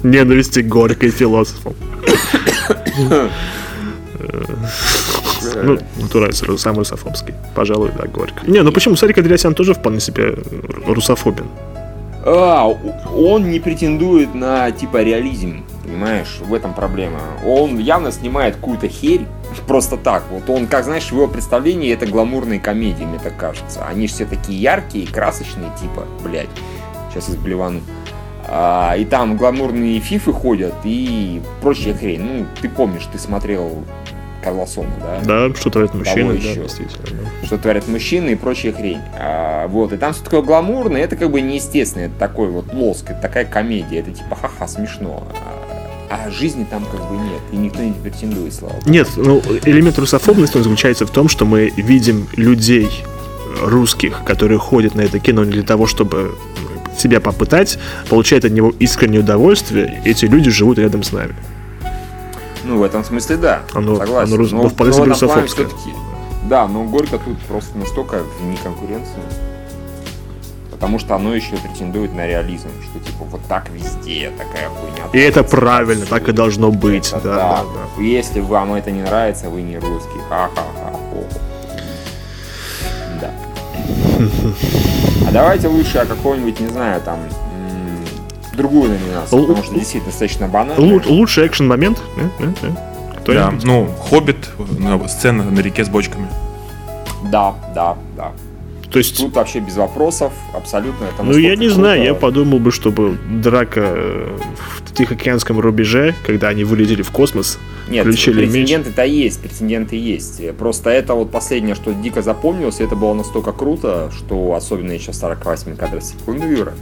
ненависти горькой философам. Ну, натурально, самый русофобский. Пожалуй, да, горько. Не, ну почему? Сарик Андреасян тоже вполне себе русофобен. А, он не претендует на типа реализм, понимаешь? В этом проблема. Он явно снимает какую-то херь просто так. Вот он, как знаешь, в его представлении это гламурные комедии, мне так кажется. Они же все такие яркие, красочные, типа, блядь, сейчас изблевану. А, и там гламурные фифы ходят и прочая хрень. Ну, ты помнишь, ты смотрел Карлосона, да? Да, что творят мужчины, да, действительно. да. что творят мужчины и прочая хрень. А, вот, и там все такое гламурное, это как бы неестественно, это такой вот лоск, это такая комедия, это типа ха-ха, смешно. А, а жизни там как бы нет, и никто не претендует, слава богу. Нет, ну, элемент русофобности он заключается в том, что мы видим людей русских, которые ходят на это кино не для того, чтобы себя попытать, получают от него искреннее удовольствие, эти люди живут рядом с нами. Ну, в этом смысле да, Оно- согласен. оно Но- вполне но себе в этом плане русофобское. всё-таки- Да, но Горько тут просто настолько вне конкуренции. Потому что оно еще претендует на реализм, что типа вот так везде такая хуйня. И это правильно, так и должно быть. Это Да, да. да. Если вам это не нравится, вы не русский. Ха-ха-ха. Да. А давайте лучше о какой-нибудь, не знаю, там другую номинацию, Л- потому что действительно достаточно банально. Лу- лучший экшен момент? Э, э, э. Да. Ну, Хоббит, сцена на реке с бочками. Да, да, да. То есть, Тут вообще без вопросов, абсолютно это ну я не знаю, круто. я подумал бы, чтобы драка в Тихоокеанском рубеже, когда они вылетели в космос, Нет, включили меч. претенденты-то есть, претенденты есть. Просто это вот последнее, что дико запомнилось, и это было настолько круто, что особенно еще 48 кадров Юра,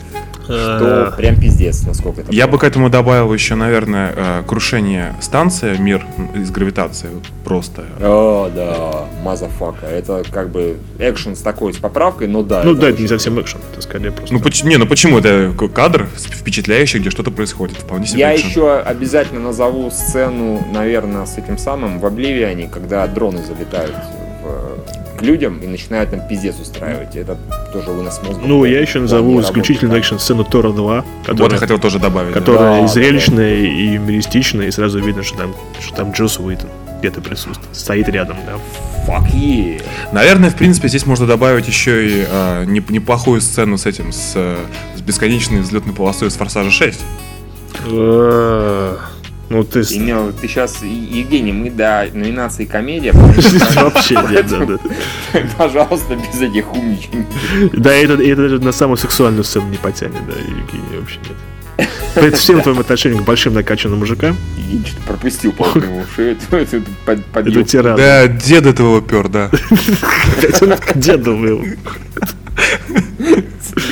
что Э, прям пиздец, насколько это Я бы к этому добавил еще, наверное, э, крушение станции «Мир» из гравитации. Просто. О, да, motherfucker. Это как бы экшен с такой, с поправкой, но да. Ну да, это не совсем экшен, это скорее просто. Ну, поч- не, ну почему? Это кадр впечатляющий, где что-то происходит. Вполне себе Я экшен. еще обязательно назову сцену, наверное, с этим самым в Обливиане, когда дроны залетают в- к людям и начинают там пиздец устраивать. Это тоже вынос мозга. Ну, я еще назову исключительно работы. экшн-сцену Тора 2, Вот я которая, хотел тоже добавить. да. которая Да, и да, зрелищная, и юмористичная, и сразу видно, что там, что там Джос Уитон где-то присутствует, стоит рядом, да. Fuck yeah. Наверное, в принципе, здесь можно добавить еще и э, неп- неплохую сцену с этим, с, э, с бесконечной взлетной полосой из «Форсажа 6». Ну, ты с- Имел, ты сейчас, Евгений, мы до номинации комедия. вообще нет, да, да. Пожалуйста, без этих умничаний. Да, это, это даже на самую сексуальную сцену не потянет, да, Евгений, вообще нет. При всем твоем отношении к большим накачанным мужикам, Я что-то пропустил шею. Это под- это. Да, дед этого пер, да. Опять он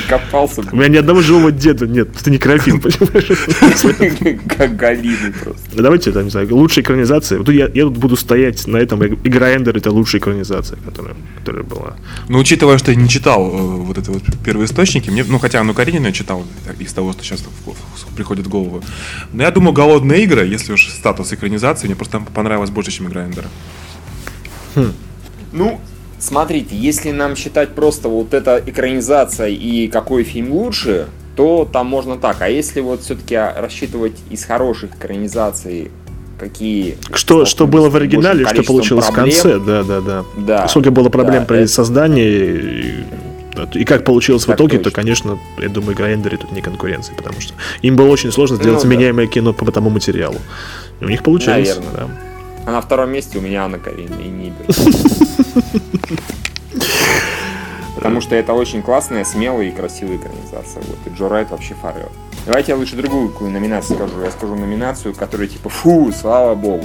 Копался, У меня ни одного живого деда нет, это некрофил, понимаешь? как Галины просто. Ну, Давайте, там, не знаю, лучшая экранизация. Вот я, я тут буду стоять на этом. Игра Эндер это лучшая экранизация, которая, которая была. Но учитывая, что я не читал э, вот это вот первоисточники, мне, ну хотя Анну Каренину я читал так, из того, что сейчас приходит в голову. Но я думаю, голодные игры, если уж статус экранизации, мне просто понравилось больше, чем игра Эндера. Ну, смотрите, если нам считать просто вот эта экранизация и какой фильм лучше, то там можно так. А если вот все-таки рассчитывать из хороших экранизаций какие... Что, что было в оригинале, что получилось проблем, в конце, да, да, да. да Сколько было проблем да, при это... создании, и, и как получилось так в итоге, точно. то, конечно, я думаю, Грайндеры тут не конкуренции, потому что им было очень сложно сделать ну, заменяемое да. кино по тому материалу. И у них получилось. Наверное. Да. А на втором месте у меня Анна Каренина и Нибель. Потому что это очень классная, смелая и красивая экранизация. Вот. И Джо Райт вообще фарел. Давайте я лучше другую какую номинацию скажу. Я скажу номинацию, которая типа фу, слава богу.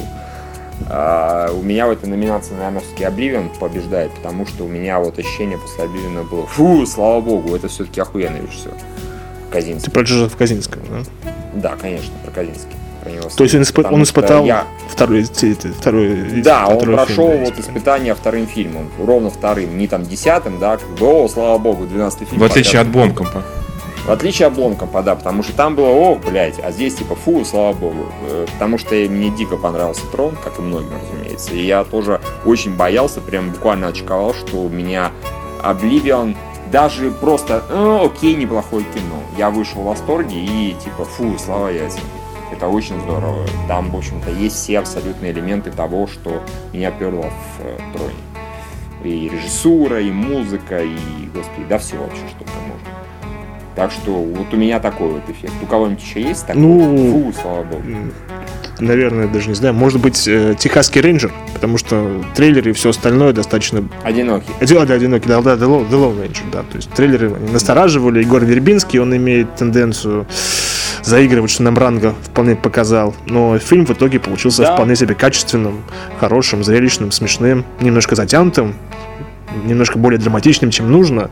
А, у меня в этой номинации, наверное, все-таки Обливион побеждает, потому что у меня вот ощущение после Обливиона было фу, слава богу, это все-таки охуенный режиссер. Казинский. Ты про Джозефа Казинского, да? Да, конечно, про Казинский. Про него То есть он, испы- он испытал я... второй, второй, Да, он прошел фильм, вот испытание вторым фильмом, ровно вторым, не там десятым, да, как бы, о, слава богу, 12 фильм. В отличие от Бонкомпа. В отличие от Бломкомпа, да, потому что там было, о, блядь, а здесь типа, фу, слава богу. Э, потому что мне дико понравился Трон, как и многим, разумеется. И я тоже очень боялся, прям буквально очковал, что у меня Обливион даже просто, э, окей, неплохое кино. Я вышел в восторге и типа, фу, слава яйцам. Это очень здорово. Там, в общем-то, есть все абсолютные элементы того, что меня перло в э, Троне. И режиссура, и музыка, и, господи, да все вообще, что там можно. Так что вот у меня такой вот эффект. У кого-нибудь еще есть такой? Ну, Фу, слава богу. Наверное, даже не знаю. Может быть, э, Техасский рейнджер, потому что трейлеры и все остальное достаточно... Одинокий. Да, да, одинокий, да, да, The Lone Ranger, да. То есть трейлеры настораживали. Егор Вербинский, он имеет тенденцию заигрывать, что нам Ранга вполне показал. Но фильм в итоге получился да. вполне себе качественным, хорошим, зрелищным, смешным, немножко затянутым, немножко более драматичным, чем нужно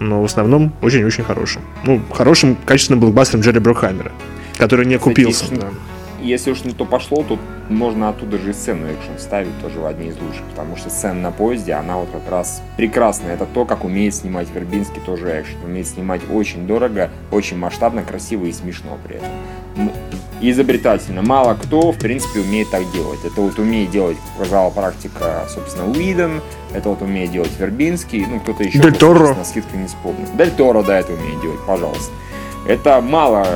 но в основном очень-очень хорошим. Ну, хорошим, качественным блокбастером Джерри Брокхаймера, который не купился. Да. Если уж на то пошло, то можно оттуда же и сцену экшен ставить тоже в одни из лучших, потому что сцена на поезде, она вот как раз прекрасная. Это то, как умеет снимать Вербинский тоже экшен. Умеет снимать очень дорого, очень масштабно, красиво и смешно при этом. изобретательно. Мало кто, в принципе, умеет так делать. Это вот умеет делать, показала практика, собственно, Уидон, это вот умеет делать Вербинский, ну, кто-то еще. Дель Торо. На скидку не вспомню. Дель Торо, да, это умеет делать, пожалуйста. Это мало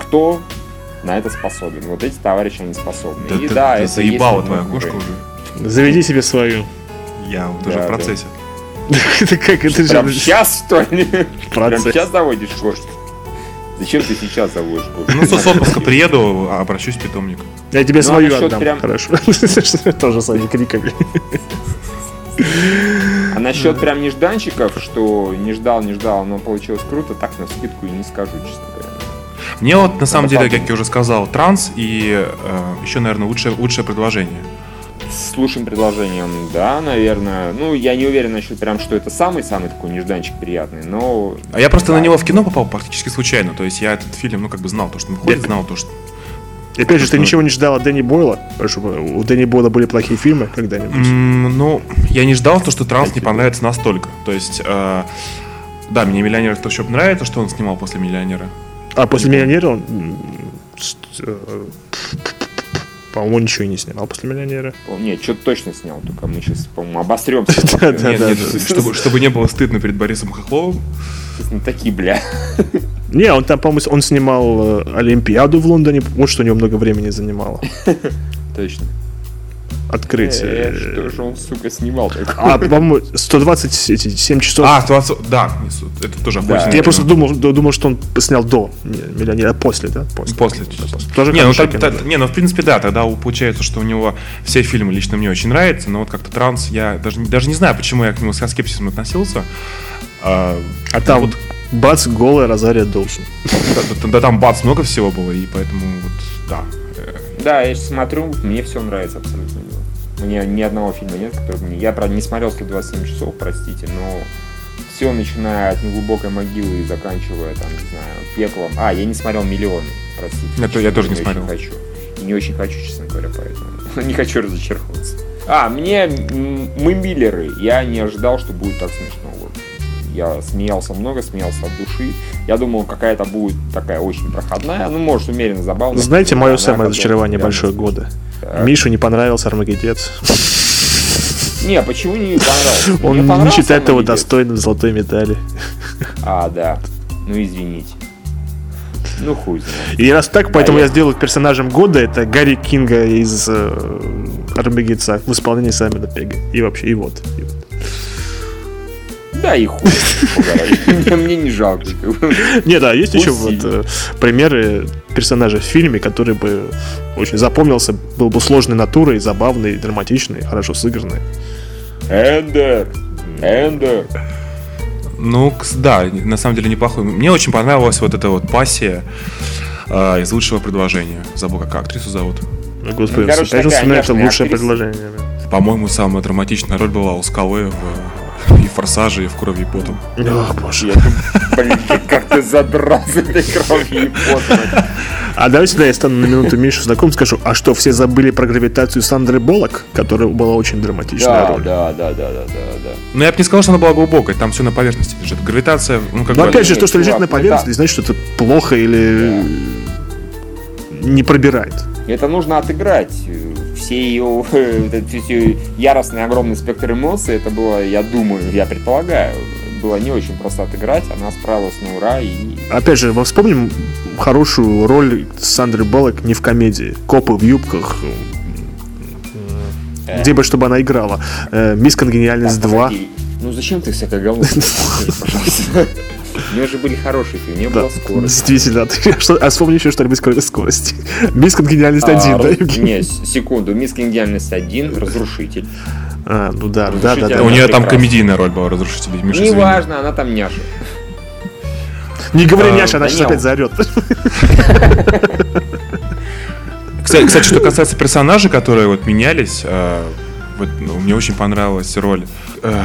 кто на это способен. Вот эти товарищи, они способны. Да, и ты, да, ты это заебала твоя кошка уже. Заведи себе свою. Я вот да, уже в процессе. Это как это же? Сейчас, что ли? Прям сейчас заводишь кошку? Зачем ты сейчас заводишь кошку? Ну, с отпуска приеду, обращусь в питомник. Я тебе ну, свою отдам. Прям... Хорошо. Тоже своими криками. А насчет прям нежданчиков, что не ждал, не ждал, но получилось круто, так на скидку и не скажу, честно. Мне вот на самом деле, как я уже сказал, транс и э, еще, наверное, лучшее, лучшее предложение. С лучшим предложением, да, наверное. Ну, я не уверен насчет прям, что это самый-самый такой нежданчик приятный, но... А я просто да. на него в кино попал практически случайно. То есть я этот фильм, ну, как бы знал то, что он выходит, знал то, что и опять же, ты ничего не ждал от Дэнни Бойла? Чтобы у Дэнни Бойла были плохие фильмы когда-нибудь? Mm, ну, я не ждал, то, что Транс не понравится настолько. То есть, э, да, мне «Миллионер» то еще нравится, что он снимал после «Миллионера». А после «Миллионера» он... Э, по-моему, ничего не снимал после «Миллионера». Нет, что-то точно снял, только мы сейчас, по-моему, обостремся. Чтобы не было стыдно перед Борисом Хохловым. Такие, бля. Не, он там, по-моему, он снимал э, Олимпиаду в Лондоне. Вот что у него много времени занимало. Точно. Открытие. Э, что же он, сука, снимал А, по-моему, 127 часов. А, 120, да, это тоже да. Я просто думал, думал, что он снял до миллионера, после, да? После. После. Тоже не, ну, так, не, ну, в принципе, да, тогда получается, что у него все фильмы лично мне очень нравятся, но вот как-то транс, я даже, даже не знаю, почему я к нему с скепсисом относился. А, а там вот Бац, голая Розария Доусон. Да, да, да, там бац много всего было, и поэтому вот, да. Да, я смотрю, мне все нравится абсолютно. Мне ни одного фильма нет, который мне... Я, правда, не смотрел 127 часов, простите, но все, начиная от неглубокой могилы и заканчивая, там, не знаю, пеклом. А, я не смотрел миллионы, простите. Это я тоже не смотрел. хочу. И не очень хочу, честно говоря, поэтому. не хочу разочароваться. А, мне мы Миллеры. Я не ожидал, что будет так смешно. Вот. Я смеялся много, смеялся от души. Я думал, какая-то будет такая очень проходная, ну, может, умеренно забавная. Знаете, мое самое разочарование большое года? Так. Мишу не понравился Армагеддец. Не, почему не понравился? Он не считает его достойным золотой медали. А, да. Ну, извините. Ну, хуй знает. И раз так, поэтому я- я сделал персонажем года это Гарри Кинга из э, Армагедца в исполнении Саймона Пега. И вообще, и вот. и вот. Да и хуй. Мне не жалко. Нет, да, есть еще вот э, примеры персонажей в фильме, который бы очень запомнился, был бы сложной натурой, забавный, драматичный, хорошо сыгранный. Эндер. Эндер. Ну, да, на самом деле неплохой. Мне очень понравилась вот эта вот пассия э, из лучшего предложения. Забыл, как актрису зовут. Ну, Господи, короче, конечно, такая это лучшее актриса. предложение. По-моему, самая драматичная роль была у Скалы в в «Форсаже», и в «Крови и потом». О, боже. Я блин, как ты задрал с этой кровью и потом. А давайте да, я стану на минуту Мишу знаком, скажу, а что, все забыли про гравитацию Сандры Боллок, которая была очень драматичная Да, роль? да, да, да, да, да, да. Но я бы не сказал, что она была глубокой, там все на поверхности лежит. Гравитация, ну, как Но бы... опять же, то, что лежит на поверхности, да. не значит, что это плохо или не пробирает. Это нужно отыграть. Все ее все яростный огромный спектр эмоций, это было, я думаю, я предполагаю, было не очень просто отыграть. Она справилась на ура и Опять же, мы вспомним хорошую роль Сандры Боллок не в комедии. Копы в юбках. Э. Где бы, чтобы она играла. Э, Мисс Конгениальность Так, 2. погоди. Ну зачем ты всякое говно? Пожалуйста. У нее же были хорошие фильмы, у нее Да, была скорость. действительно. Ты что- А вспомни еще что-нибудь кроме скорости. Мисс Конгениальность А, 1, да, ру- Евгений? Не, с- секунду. Мисс Конгениальность 1, Разрушитель. А, ну да, да, да, Разрушитель да. У нее там комедийная роль была разрушителей. Миша. Неважно, она там няша. Не говори, А, Няша, она да сейчас опять заорет. Кстати, кстати, что касается персонажей, которые вот менялись, э, вот, ну, мне очень понравилась роль э,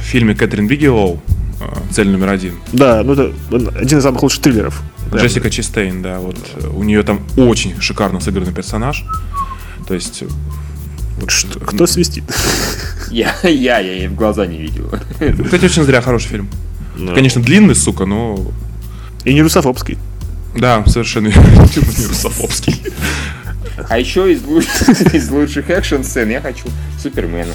в фильме Кэтрин Бигелоу «Цель номер один». Да, ну это один из самых лучших триллеров. Да. Джессика Честейн, да, вот э, у нее там очень шикарно сыгранный персонаж. То есть, э, вот, Что- Кто свистит? Я, я, я ей в глаза не видел. Кстати, очень зря хороший фильм. Ну. Конечно, длинный, сука, но И не русофобский. да, совершенно не русофобский. А еще из, луч- из лучших экшн-сцен я хочу Супермена.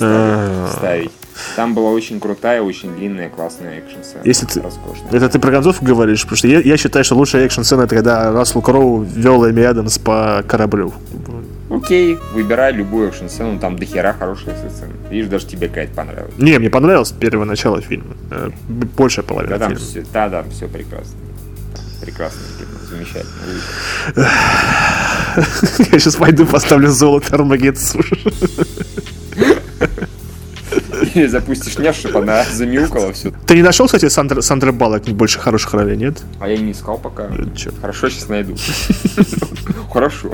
А. вставить. Там была очень крутая, очень длинная, классная экшн-сцена. Если ты- Роскошная. Это ты про концовку говоришь? Потому что я, я считаю, что лучшая экшн-сцена это когда Рассел Кроу вел Эми Адамс по кораблю. Окей, выбирай любую экшн-сцену, там дохера хорошие сцены. Видишь, даже тебе какая-то понравилась. Не, мне понравилось первое начало фильма. Э, Большая половина Да, там фильма. все, да, да, все прекрасно. Прекрасное кино, замечательно. Я сейчас пойду поставлю золото Армагедсу. Или запустишь чтобы она замяукала все. Ты не нашел, кстати, Сандра, Сандры Баллок больше хороших ролей, нет? А я не искал пока. Э, чё? Хорошо, сейчас найду. Хорошо.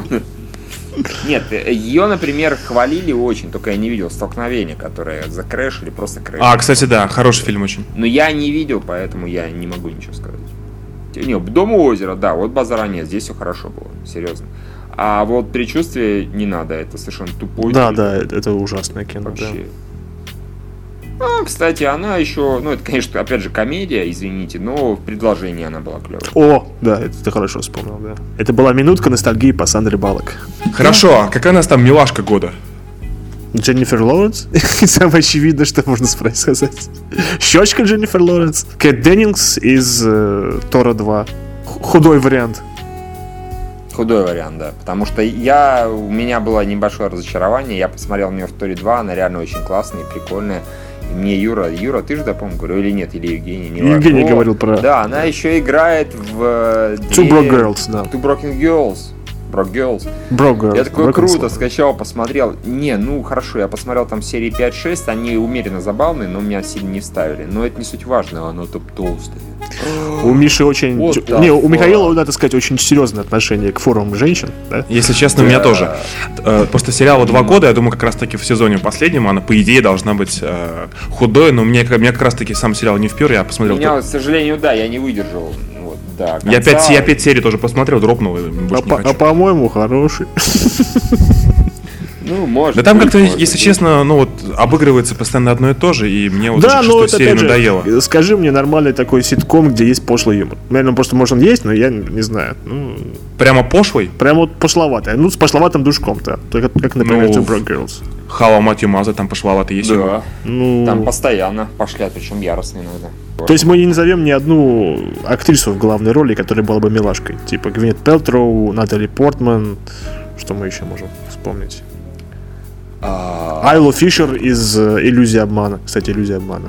Нет, ее, например, хвалили очень, только я не видел столкновения, которое закрэшили, просто крэш. А, кстати, да, хороший фильм очень. Но я не видел, поэтому я не могу ничего сказать. Не, Дом у озера, да, вот базара нет, здесь все хорошо было, серьезно. А вот предчувствие не надо, это совершенно тупой. Да, фильм. да, это, ужасное кино. да. А, кстати, она еще, ну это, конечно, опять же, комедия, извините, но в предложении она была клевая. О, да, это ты хорошо вспомнил, да. Это была минутка ностальгии по Сандре Баллок. Хорошо, а какая у нас там милашка года? Дженнифер Лоуренс. Самое очевидное, что можно сказать. Щечка Дженнифер Лоуренс. Кэт Деннингс из э, Тора 2. Х- Худой вариант. Худой вариант, да. Потому что я, у меня было небольшое разочарование. Я посмотрел на нее в Торе 2, она реально очень классная и прикольная. И мне Юра, Юра, ты же, да, по-моему, говорил, или нет, или Евгений, не. Евгений говорил про Да, она еще играет в... э, Two Broke Girls, да. Two Broken Girls. Broke Girls. Bro Girls. Я такой Broken круто Slow. скачал, посмотрел. Не, ну хорошо, я посмотрел там серии 5-6, они умеренно забавные, но меня сильно не вставили. Но это не суть важно, оно топ толстое. У Миши очень... The Не, у? Михаила, надо сказать, очень серьезное отношение к форумам женщин, да? Если честно, у меня тоже. Э, После сериала два года, я думаю, как раз таки в сезоне последнем она, по идее, должна быть э, худой, но мне, меня как раз таки сам сериал не впер, я посмотрел. Меня, только- к сожалению, да, я не выдержал. Да, Я конца. пять, я пять серий тоже посмотрел, дропнул, А, по- а по-моему, хороший. Ну, может Да там как-то, может если быть. честно, ну вот обыгрывается постоянно одно и то же, и мне вот да, уже но шестой это серии опять надоело. же, скажи мне нормальный такой ситком, где есть пошлый юмор. Наверное, просто, может, он есть, но я не знаю. Ну, Прямо пошлый. прям вот пошловатый. Ну, с пошловатым душком-то. Только как, например, Ну, Two Broke Girls. Хава Матью Маза там пошловато есть. Да. Ну, Там постоянно пошлят, причем яростно иногда. то есть мы не назовем ни одну актрису в главной роли, которая была бы милашкой. Типа Гвинет Пелтроу, Натали Портман. Что мы еще можем вспомнить? А, Айло Фишер из э, «Иллюзии обмана». Кстати, «Иллюзия обмана».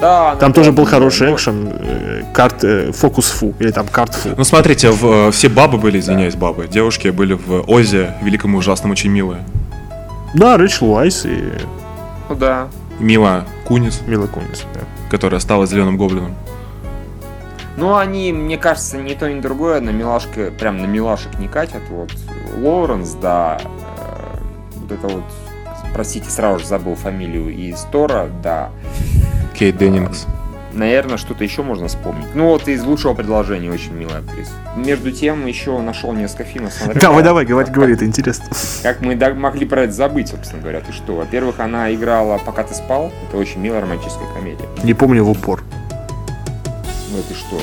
да, Там тоже был хороший экшен. э, Карт, э, фокус фу. Или там карт фу. Ну смотрите, в, все бабы были, извиняюсь, бабы. Девушки были в Озе, великом и ужасном, очень милые. Да, Рэйчел Уайс и Ну да. Мила Кунис, Мила Кунис. да. которая стала зеленым гоблином. Ну, они, мне кажется, ни то, ни другое на милашка, прям на милашек не катят. Вот Лоуренс, да, э, вот это вот, простите, сразу же забыл фамилию из Тора, да. Кейт Деннингс. Наверное, что-то еще можно вспомнить. Ну, вот из лучшего предложения очень милая актриса. Между тем, еще нашел несколько фильмов. смотрел. Давай, давай, говори, говори, это интересно. Как мы могли про это забыть, собственно говоря, ты что? Во-первых, она играла «Пока ты спал». Это очень милая романтическая комедия. Не помню в упор. Ну, это что?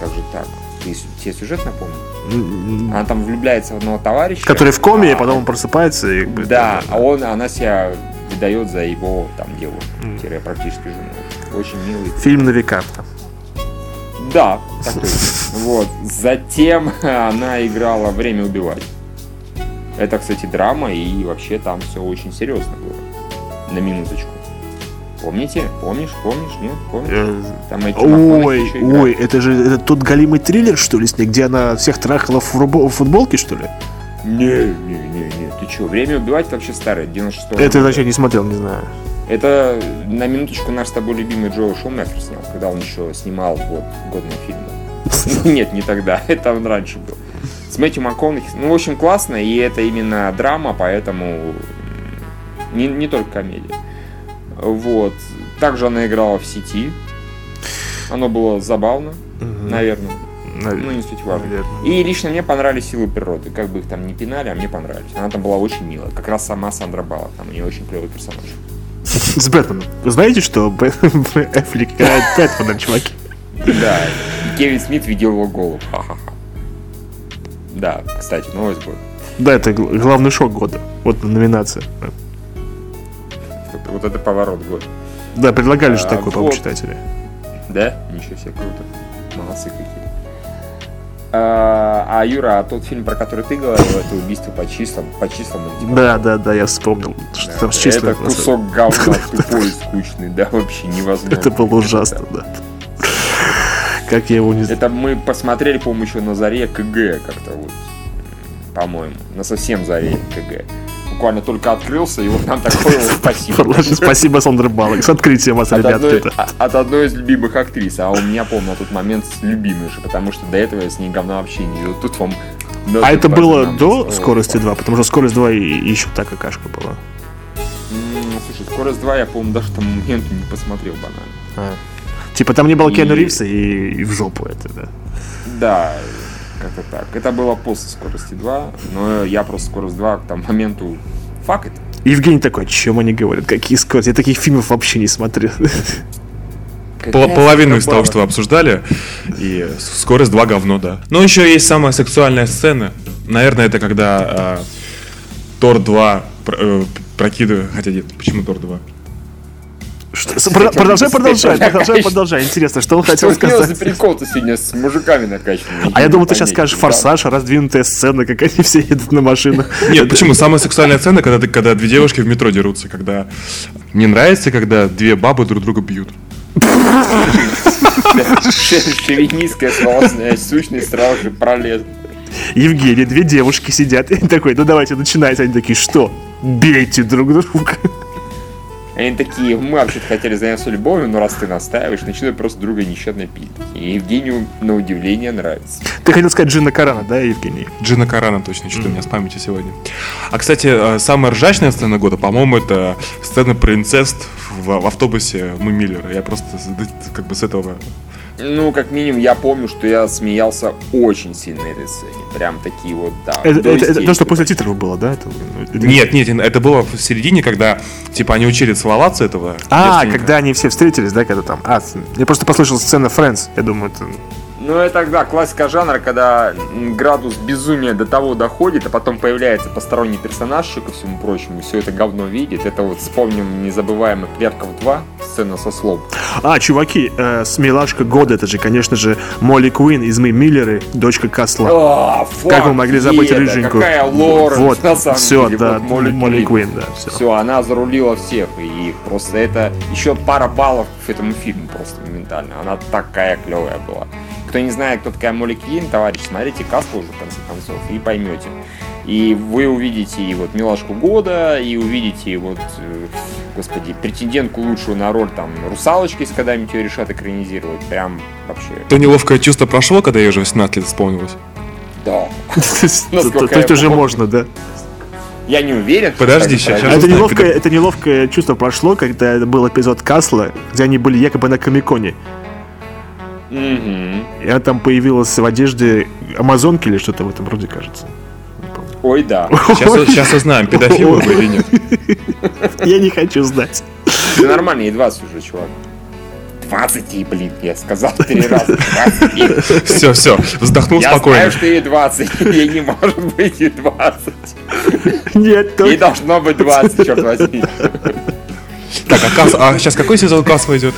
Как же так? Ты тебе сюжет напомнил? М, Она там влюбляется в одного товарища. Который в коме, а- и потом он просыпается и... Да, а он, она себя выдает за его там девушку, тире практически жену. Очень милый. Фильм на века. Да, такой. Вот. Затем она играла «Время убивать». Это, кстати, драма, и вообще там все очень серьезно было. На минуточку. Помните? Помнишь? Помнишь? Нет? Помнишь? Там МакКонахи Ой, ой, это же это тот галимый триллер, что ли, с ней, где она всех трахала в футболке, что ли? Не, не, не, не, ты что? «Время убивать» вообще старое, 96 Это я вообще не смотрел, не знаю. Это на минуточку наш с тобой любимый Джоэл Шумекер снял, когда он еще снимал вот годные фильмы. Нет, не тогда, это он раньше был. С Мэтью МакКонахи. Ну, в общем, классно, и это именно драма, поэтому не, не только комедия. Вот. Также она играла в сети. Оно было забавно, наверное. Ну, не суть важно. Наверное. И лично мне понравились силы природы. Как бы их там не пинали, а мне понравились. Она там была очень милая. Как раз сама Сандра Балла. Там у нее очень клевый персонаж. С Бэтменом. Вы знаете, что Б- Эффлек играет Бэтмена, чуваки? Да, Кевин Смит видел его голову. Ха-ха-ха. Да, кстати, новость будет. Да, это гл- главный шок года. Вот номинация. Вот, вот это поворот года. Да, предлагали же А, такой, по-моему, вот. читатели. Да? Ничего себе, круто. Молодцы какие. А, а, Юра, а тот фильм, про который ты говорил, это убийство по числам, по числам типа Да, да, да, я вспомнил, что там с Это числами. кусок говна тупой и скучный, да, вообще невозможно. Это было ужасно, да. Как я его не. Это мы посмотрели, по-моему, еще на заре КГ как-то вот, по-моему, на совсем заре КГ. Буквально только открылся, и вот нам такое вот спасибо. Спасибо, Сандра Балок. С открытием вас, ребятки. а- от одной из любимых актрис, а у меня, помню, на тот момент с любимой же, потому что до этого я с ней говна вообще не видел. Тут вам... А это было до скорости 2, потому что скорость 2 и еще та какашка была. Слушай, скорость 2 я, по-моему, даже к тому моменту не посмотрел банально. А. Типа там не было Киану Ривза и в жопу это, да. Да, как-то так. Это было после скорости 2, но я просто скорость 2 к тому моменту... Фак это. Евгений такой, о чем они говорят, какие скорости? Я таких фильмов вообще не смотрел. Пол- половину из того, что вы обсуждали. И скорость 2 говно, да. Но еще есть самая сексуальная сцена. Наверное, это когда а, Тор 2 пр- э, прокидывает... Хотя нет, почему Тор 2? Продолжай, продолжай, продолжай, продолжай. Интересно, что он хотел него за сказать? прикол-то сегодня с мужиками накачанными? А я думал, ты сейчас скажешь «Форсаж», раздвинутая сцена, как они все едут на машинах. Нет, почему? Самая сексуальная сцена, когда, ты- когда две девушки в метро дерутся. Когда мне нравится, когда две бабы друг друга бьют. Шовинистская словесная сущность сразу же пролез. Евгений, две девушки сидят, и такой, ну давайте начинайте. Они такие, что? Бейте друг друга. Они такие, мы вообще-то хотели заняться любовью, но раз ты настаиваешь, начинают просто друга нещадно пить. И Евгению, на удивление, нравится. Ты хотел сказать Джина Карана, да, Евгений? Джина Карана точно, что-то у меня с памятью сегодня. А, кстати, э, самая ржачная сцена года, по-моему, это сцена про инцест в, в автобусе Мы Миллера. Я просто как бы с этого... Ну, как минимум, я помню, что я смеялся очень сильно этой сцене. Прям такие вот, да. Это, это- это то, что после титров было, да? Это- ну, Нет, нет, это было в середине, когда, типа, они учили целоваться этого. А, девственника. когда они все встретились, да, когда там... А, я просто послышал сцена Friends, я думаю, это... Ну, это, да, классика жанра, когда градус безумия до того доходит, а потом появляется посторонний персонаж, ко всему прочему, и все это говно видит. Это вот вспомним незабываемый Клерков 2, сцена со слом. А, чуваки, э, смелашка года, это же, конечно же, Молли Куин из «Мы Миллеры», дочка Касла. А, Как вы могли забыть Еда, рыженькую? Какая Лоренс, Вот, на самом все, деле. да, вот Молли, Молли Куин. Куин, да, все. Все, она зарулила всех, и просто это еще пара баллов к этому фильму просто моментально. Она такая клевая была. Кто не знает, кто такая Молли Квин, товарищ, смотрите касту уже в конце концов и поймете. И вы увидите и вот милашку года, и увидите вот, э, господи, претендентку лучшую на роль там русалочки, если когда-нибудь ее решат экранизировать. Прям вообще, То неловкое чувство прошло, когда ей уже 18 лет исполнилось. да. То есть Насколько то есть я уже можно, да? Я не уверен. Подожди. А это неловкое, это неловкое чувство прошло, когда был эпизод Касла, где они были якобы на Комиконе. И она там появилась в одежде Амазонки или что-то в этом роде, кажется. Ой, да. Сейчас, сейчас узнаем, педофилы вы или нет. Я не хочу знать. Ты нормально, ей 20 уже, чувак. 20 ей, блин, я сказал три раза. 20 ей. Все, все, вздохнул Я спокойно. знаю, что ей 20. Ей не может быть и 20. Нет, Ей только... должно быть 20, черт возьми. Так, а, Кас- а сейчас какой сезон Касла идет?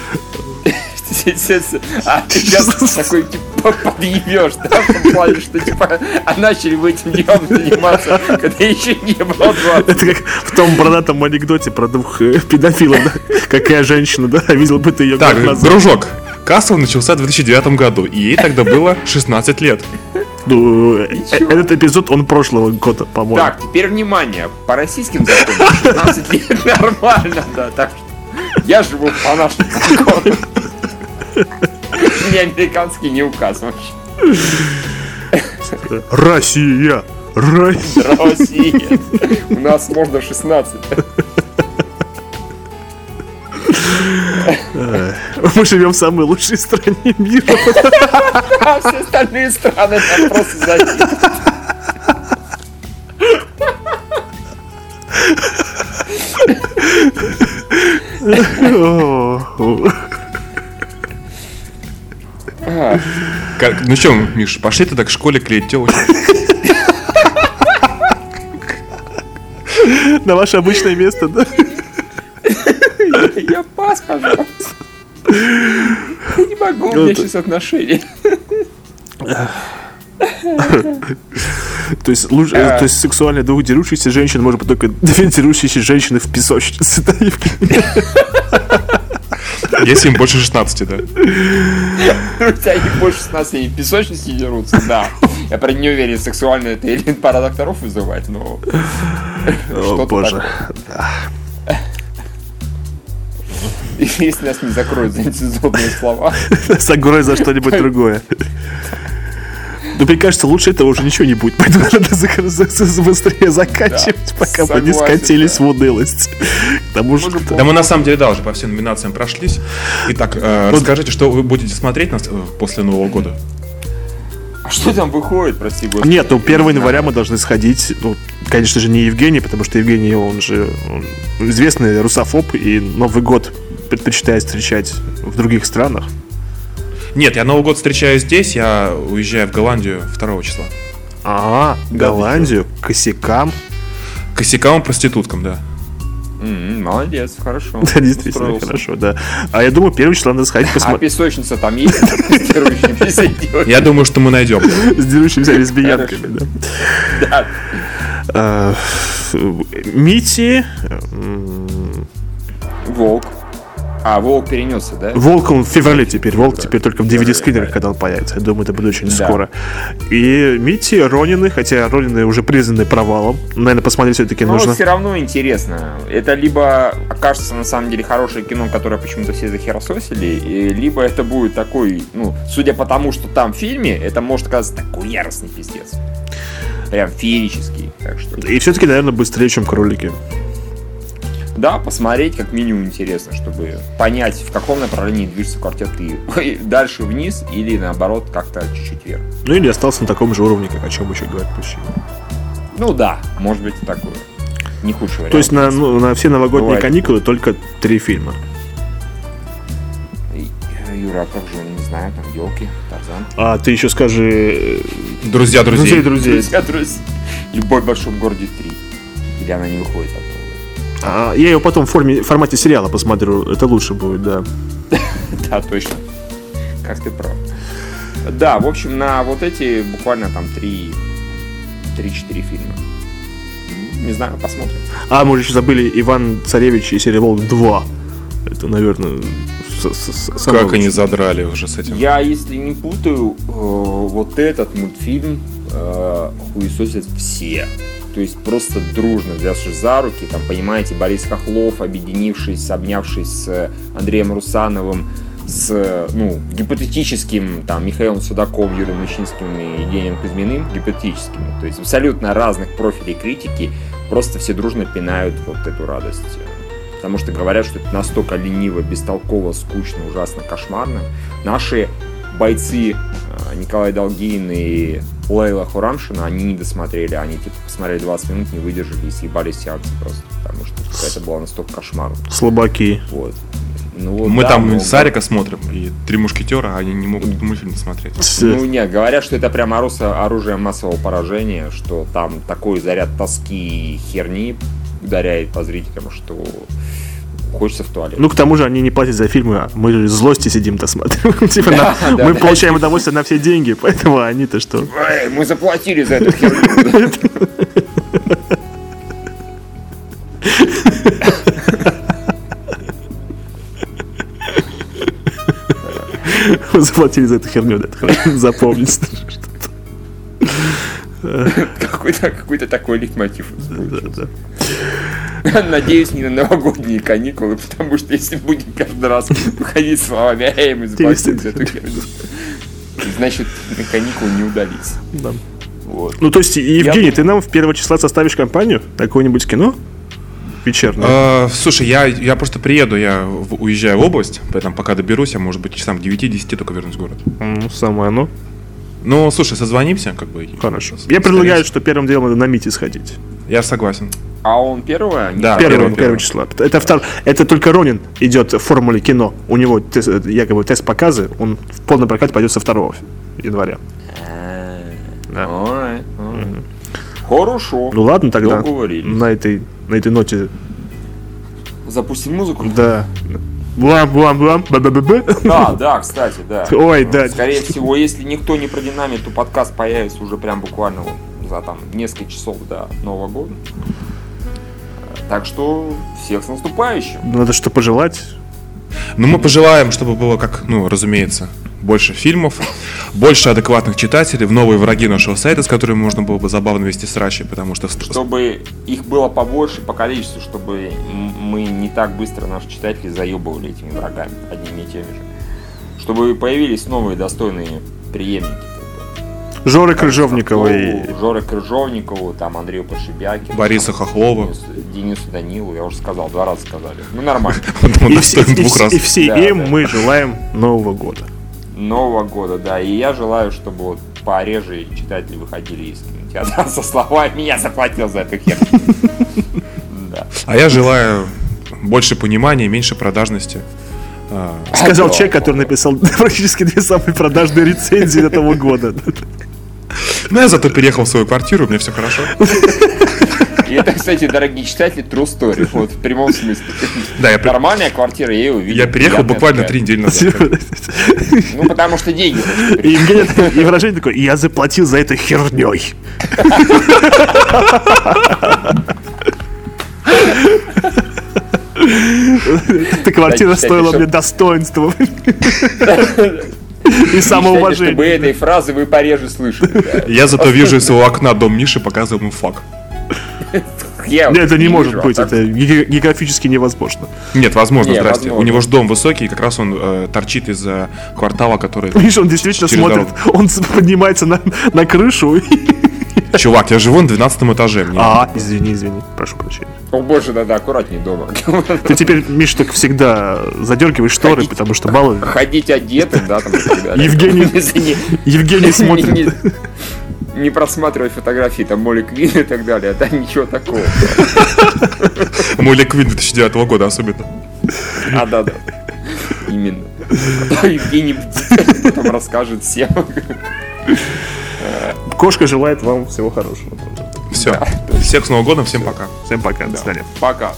А ты сейчас такой, типа, подъебешь, да, в том плане, что, типа, а начали вы этим делом заниматься, когда еще не было 20. Это как в том бородатом анекдоте про двух э, педофилов, да? Какая женщина, да? А Видел бы ты ее Так, назад. дружок, Касл начался в 2009 году, и ей тогда было 16 лет. Ну, э, этот эпизод, он прошлого года, по-моему. Так, теперь внимание, по российским законам 16 лет нормально, да, так что я живу по нашим законам. Мне американский не указ вообще. Россия! Россия! У нас можно 16. Мы живем в самой лучшей стране мира. А все остальные страны там просто завидуют. О, А, Как- ну что, Миш, пошли тогда к школе клеить телочку. На ваше обычное место, да? Я пас, пожалуйста. Я не могу, у меня сейчас отношения. То есть, луч- э, то есть сексуально двух дерущихся женщин может быть только две дерущиеся женщины в песочнице. Да? Если им больше 16, да. У тебя не больше 16 они в песочнице дерутся, да. Я, правда, не уверен, сексуально это или пара докторов вызывать, но... О, боже. Если нас не закроют за нецензурные слова. Сагурай за что-нибудь другое. Ну, мне кажется, лучше этого уже ничего не будет. Поэтому надо быстрее заканчивать, пока мы не согласен, скатились да. в унылость. К тому же... Может, Да мы на самом деле, да, уже по всем номинациям прошлись. Итак, э, расскажите, что вы будете смотреть нас, э, после Нового года. А что там выходит, прости господи? Нет, ну 1 января мы должны сходить. Ну, конечно же, не Евгений, потому что Евгений, он же он известный русофоб, и Новый год предпочитает встречать в других странах. Нет, я Новый год встречаю здесь, я уезжаю в Голландию 2 числа. А, Голландию, косякам. Косякам и проституткам, да. М, Молодец, хорошо. Да, действительно, Устроился. хорошо, да. А я думаю, 1 числа надо сходить А посмотреть песочница там есть? Я думаю, что мы найдем. с дерущимися лесбиянками, да. Да. А, Мити, м, Волк. А, Волк перенесся, да? Волк он в феврале теперь, Волк теперь только в DVD-скринерах, когда он появится. Я думаю, это будет очень Да. скоро. И Мити, Ронины, хотя Ронины уже признаны провалом. Наверное, посмотреть все-таки Но нужно. все равно интересно. Это либо окажется на самом деле хорошее кино, которое почему-то все захерососили, и либо это будет такой, ну, судя по тому, что там в фильме, это может оказаться такой яростный пиздец. Прям феерический. Так что, И все-таки, наверное, быстрее, чем кролики. Да, посмотреть как минимум интересно, чтобы понять, в каком направлении движется квартет и дальше вниз или наоборот как-то чуть-чуть вверх. Ну или остался на таком же уровне, как о чем еще говорят мужчины. Ну да, может быть и такое. Не худший вариант. То есть на, ну, на все новогодние Бывает. каникулы только три фильма. Юра, а как же, не знаю, там елки, Тарзан. А ты еще скажи... Друзья, друзей. Друзей, друзей. Друзья, друзья. Любовь в большом городе 3. Или она не выходит оттуда. А, я его потом в форме, в формате сериала посмотрю. Это лучше будет, да. Да, точно. Как ты прав. Да, в общем, на вот эти буквально там 3 3-4 фильма. Не знаю, посмотрим. А, мы же еще забыли Иван Царевич и Серия Волк 2. Это, наверное, самое Как они задрали уже с этим. Я, если не путаю, э, вот этот мультфильм э, хуесосят все. То есть просто дружно взявшись за руки, там, понимаете, Борис Хохлов, объединившись, обнявшись с Андреем Русановым, с, ну, гипотетическим, там, Михаилом Судаковым, Юрием Мещинским и Евгением Кузьминым, гипотетическими, то есть абсолютно разных профилей критики, просто все дружно пинают вот эту радость. Потому что говорят, что это настолько лениво, бестолково, скучно, ужасно, кошмарно. Наши бойцы э, Николай Долгин и Лейла Хурамшина, они не досмотрели. Они типа посмотрели 20 минут, не выдержали и съебались сеансы просто. Потому что типа, это было настолько кошмарно. Слабаки. Вот. Ну, вот, Мы да, там но- Сарика смотрим, и три мушкетера, а они не могут этот мультфильм смотреть. Ну нет, говорят, что это прям оружие, оружие массового поражения, что там такой заряд тоски и херни ударяет по зрителям, что хочется в туалет. Ну, к тому же они не платят за фильмы, а мы же злости сидим-то смотрим. Типа, Да, на- да, мы да. получаем удовольствие на все деньги, поэтому они-то что? Эй, мы заплатили за эту херню. Вы заплатили за эту херню, да, запомнить. Какой-то какой такой лейтмотив. Да, да. Надеюсь, не на новогодние каникулы, потому что если будем каждый раз выходить словами «Эй, мы заплатили за эту херню», значит, на каникулы не удались. Да. Вот. Ну, то есть, Евгений, Я- ты нам в первого числа составишь компанию? Какое-нибудь кино? Вечернее. А, слушай, я, я просто приеду, я в- уезжаю в область, поэтому пока доберусь, я, может быть, часам к 9-10 только вернусь в город. Ну, самое оно. Ну, слушай, созвонимся, как бы. Хорошо. Я предлагаю, что первым делом надо на Мити сходить. Я согласен. А он первое? Да. первое, первого первое. числа. Это, втор... это только Ронин идет в формуле кино. У него тест- э, якобы тест показы, он в полный прокат пойдет со 2 января. А, Да. alright, alright. Хорошо. Ну ладно тогда. На этой, на этой ноте, Запустим музыку? да. Блам, блам, блам, б б б Да, да, кстати, да. Ой, да. Скорее всего, если никто не продинамит, то подкаст появится уже прям буквально вот за там несколько часов до Нового года. Так что всех с наступающим. Надо что пожелать. Ну, мы пожелаем, чтобы было, как, ну, разумеется, больше фильмов, больше адекватных читателей, в новые враги нашего сайта, с которыми можно было бы забавно вести срачи, потому что... Чтобы их было побольше по количеству, чтобы мы не так быстро наши читатели заебывали этими врагами одними и теми же. Чтобы появились новые достойные преемники. Жоры Крыжовникова и... Соколову, Жоры Крыжовникову, там Андрею Подшибякину. Бориса Хохлова. Денису, Денису Данилу, я уже сказал, два раза сказали. Ну нормально. И, все- им мы желаем Нового года. Нового года, да. И я желаю, чтобы вот пореже читатели выходили из кинотеатра со словами «Я заплатил за эту херню». Да. А я желаю больше понимания, меньше продажности. А, Сказал человек, который написал практически две самые продажные рецензии этого года. Ну, я зато переехал в свою квартиру, мне все хорошо. И это, кстати, дорогие читатели, true story. Вот в прямом смысле. Да, я, Нормальная квартира, я ее увидел. я переехал буквально три недели назад. Ну, потому что деньги. И и выражение такое, я заплатил за это херней. Эта квартира стоила мне достоинства и Мечтайте, чтобы этой фразы вы пореже слышали. Я зато вижу из своего окна дом Миши, показываю ему флаг. Нет, это не может а быть, это ге- географически невозможно. Нет, возможно, здрасте. У него же дом высокий, и как раз он э, торчит из э, квартала, который... Видишь, он действительно смотрит, он поднимается на, на крышу. и- Чувак, я живу на 12 этаже. мне- А, извини, извини, прошу прощения. О боже, надо аккуратнее дома. Ты теперь, Миш, так всегда задергиваешь шторы, Ходить. потому что мало. Ходить одетым, да, там. Евгений- Евгений смотрит. Не, просматривать фотографии, там, Молли Квин и так далее, да, ничего такого. Мой Квин 2009 года особенно. А, да, да. Именно. Евгений потом расскажет всем. Кошка желает вам всего хорошего. Все. Всех с Новым годом, всем пока. Всем пока, до свидания. Пока.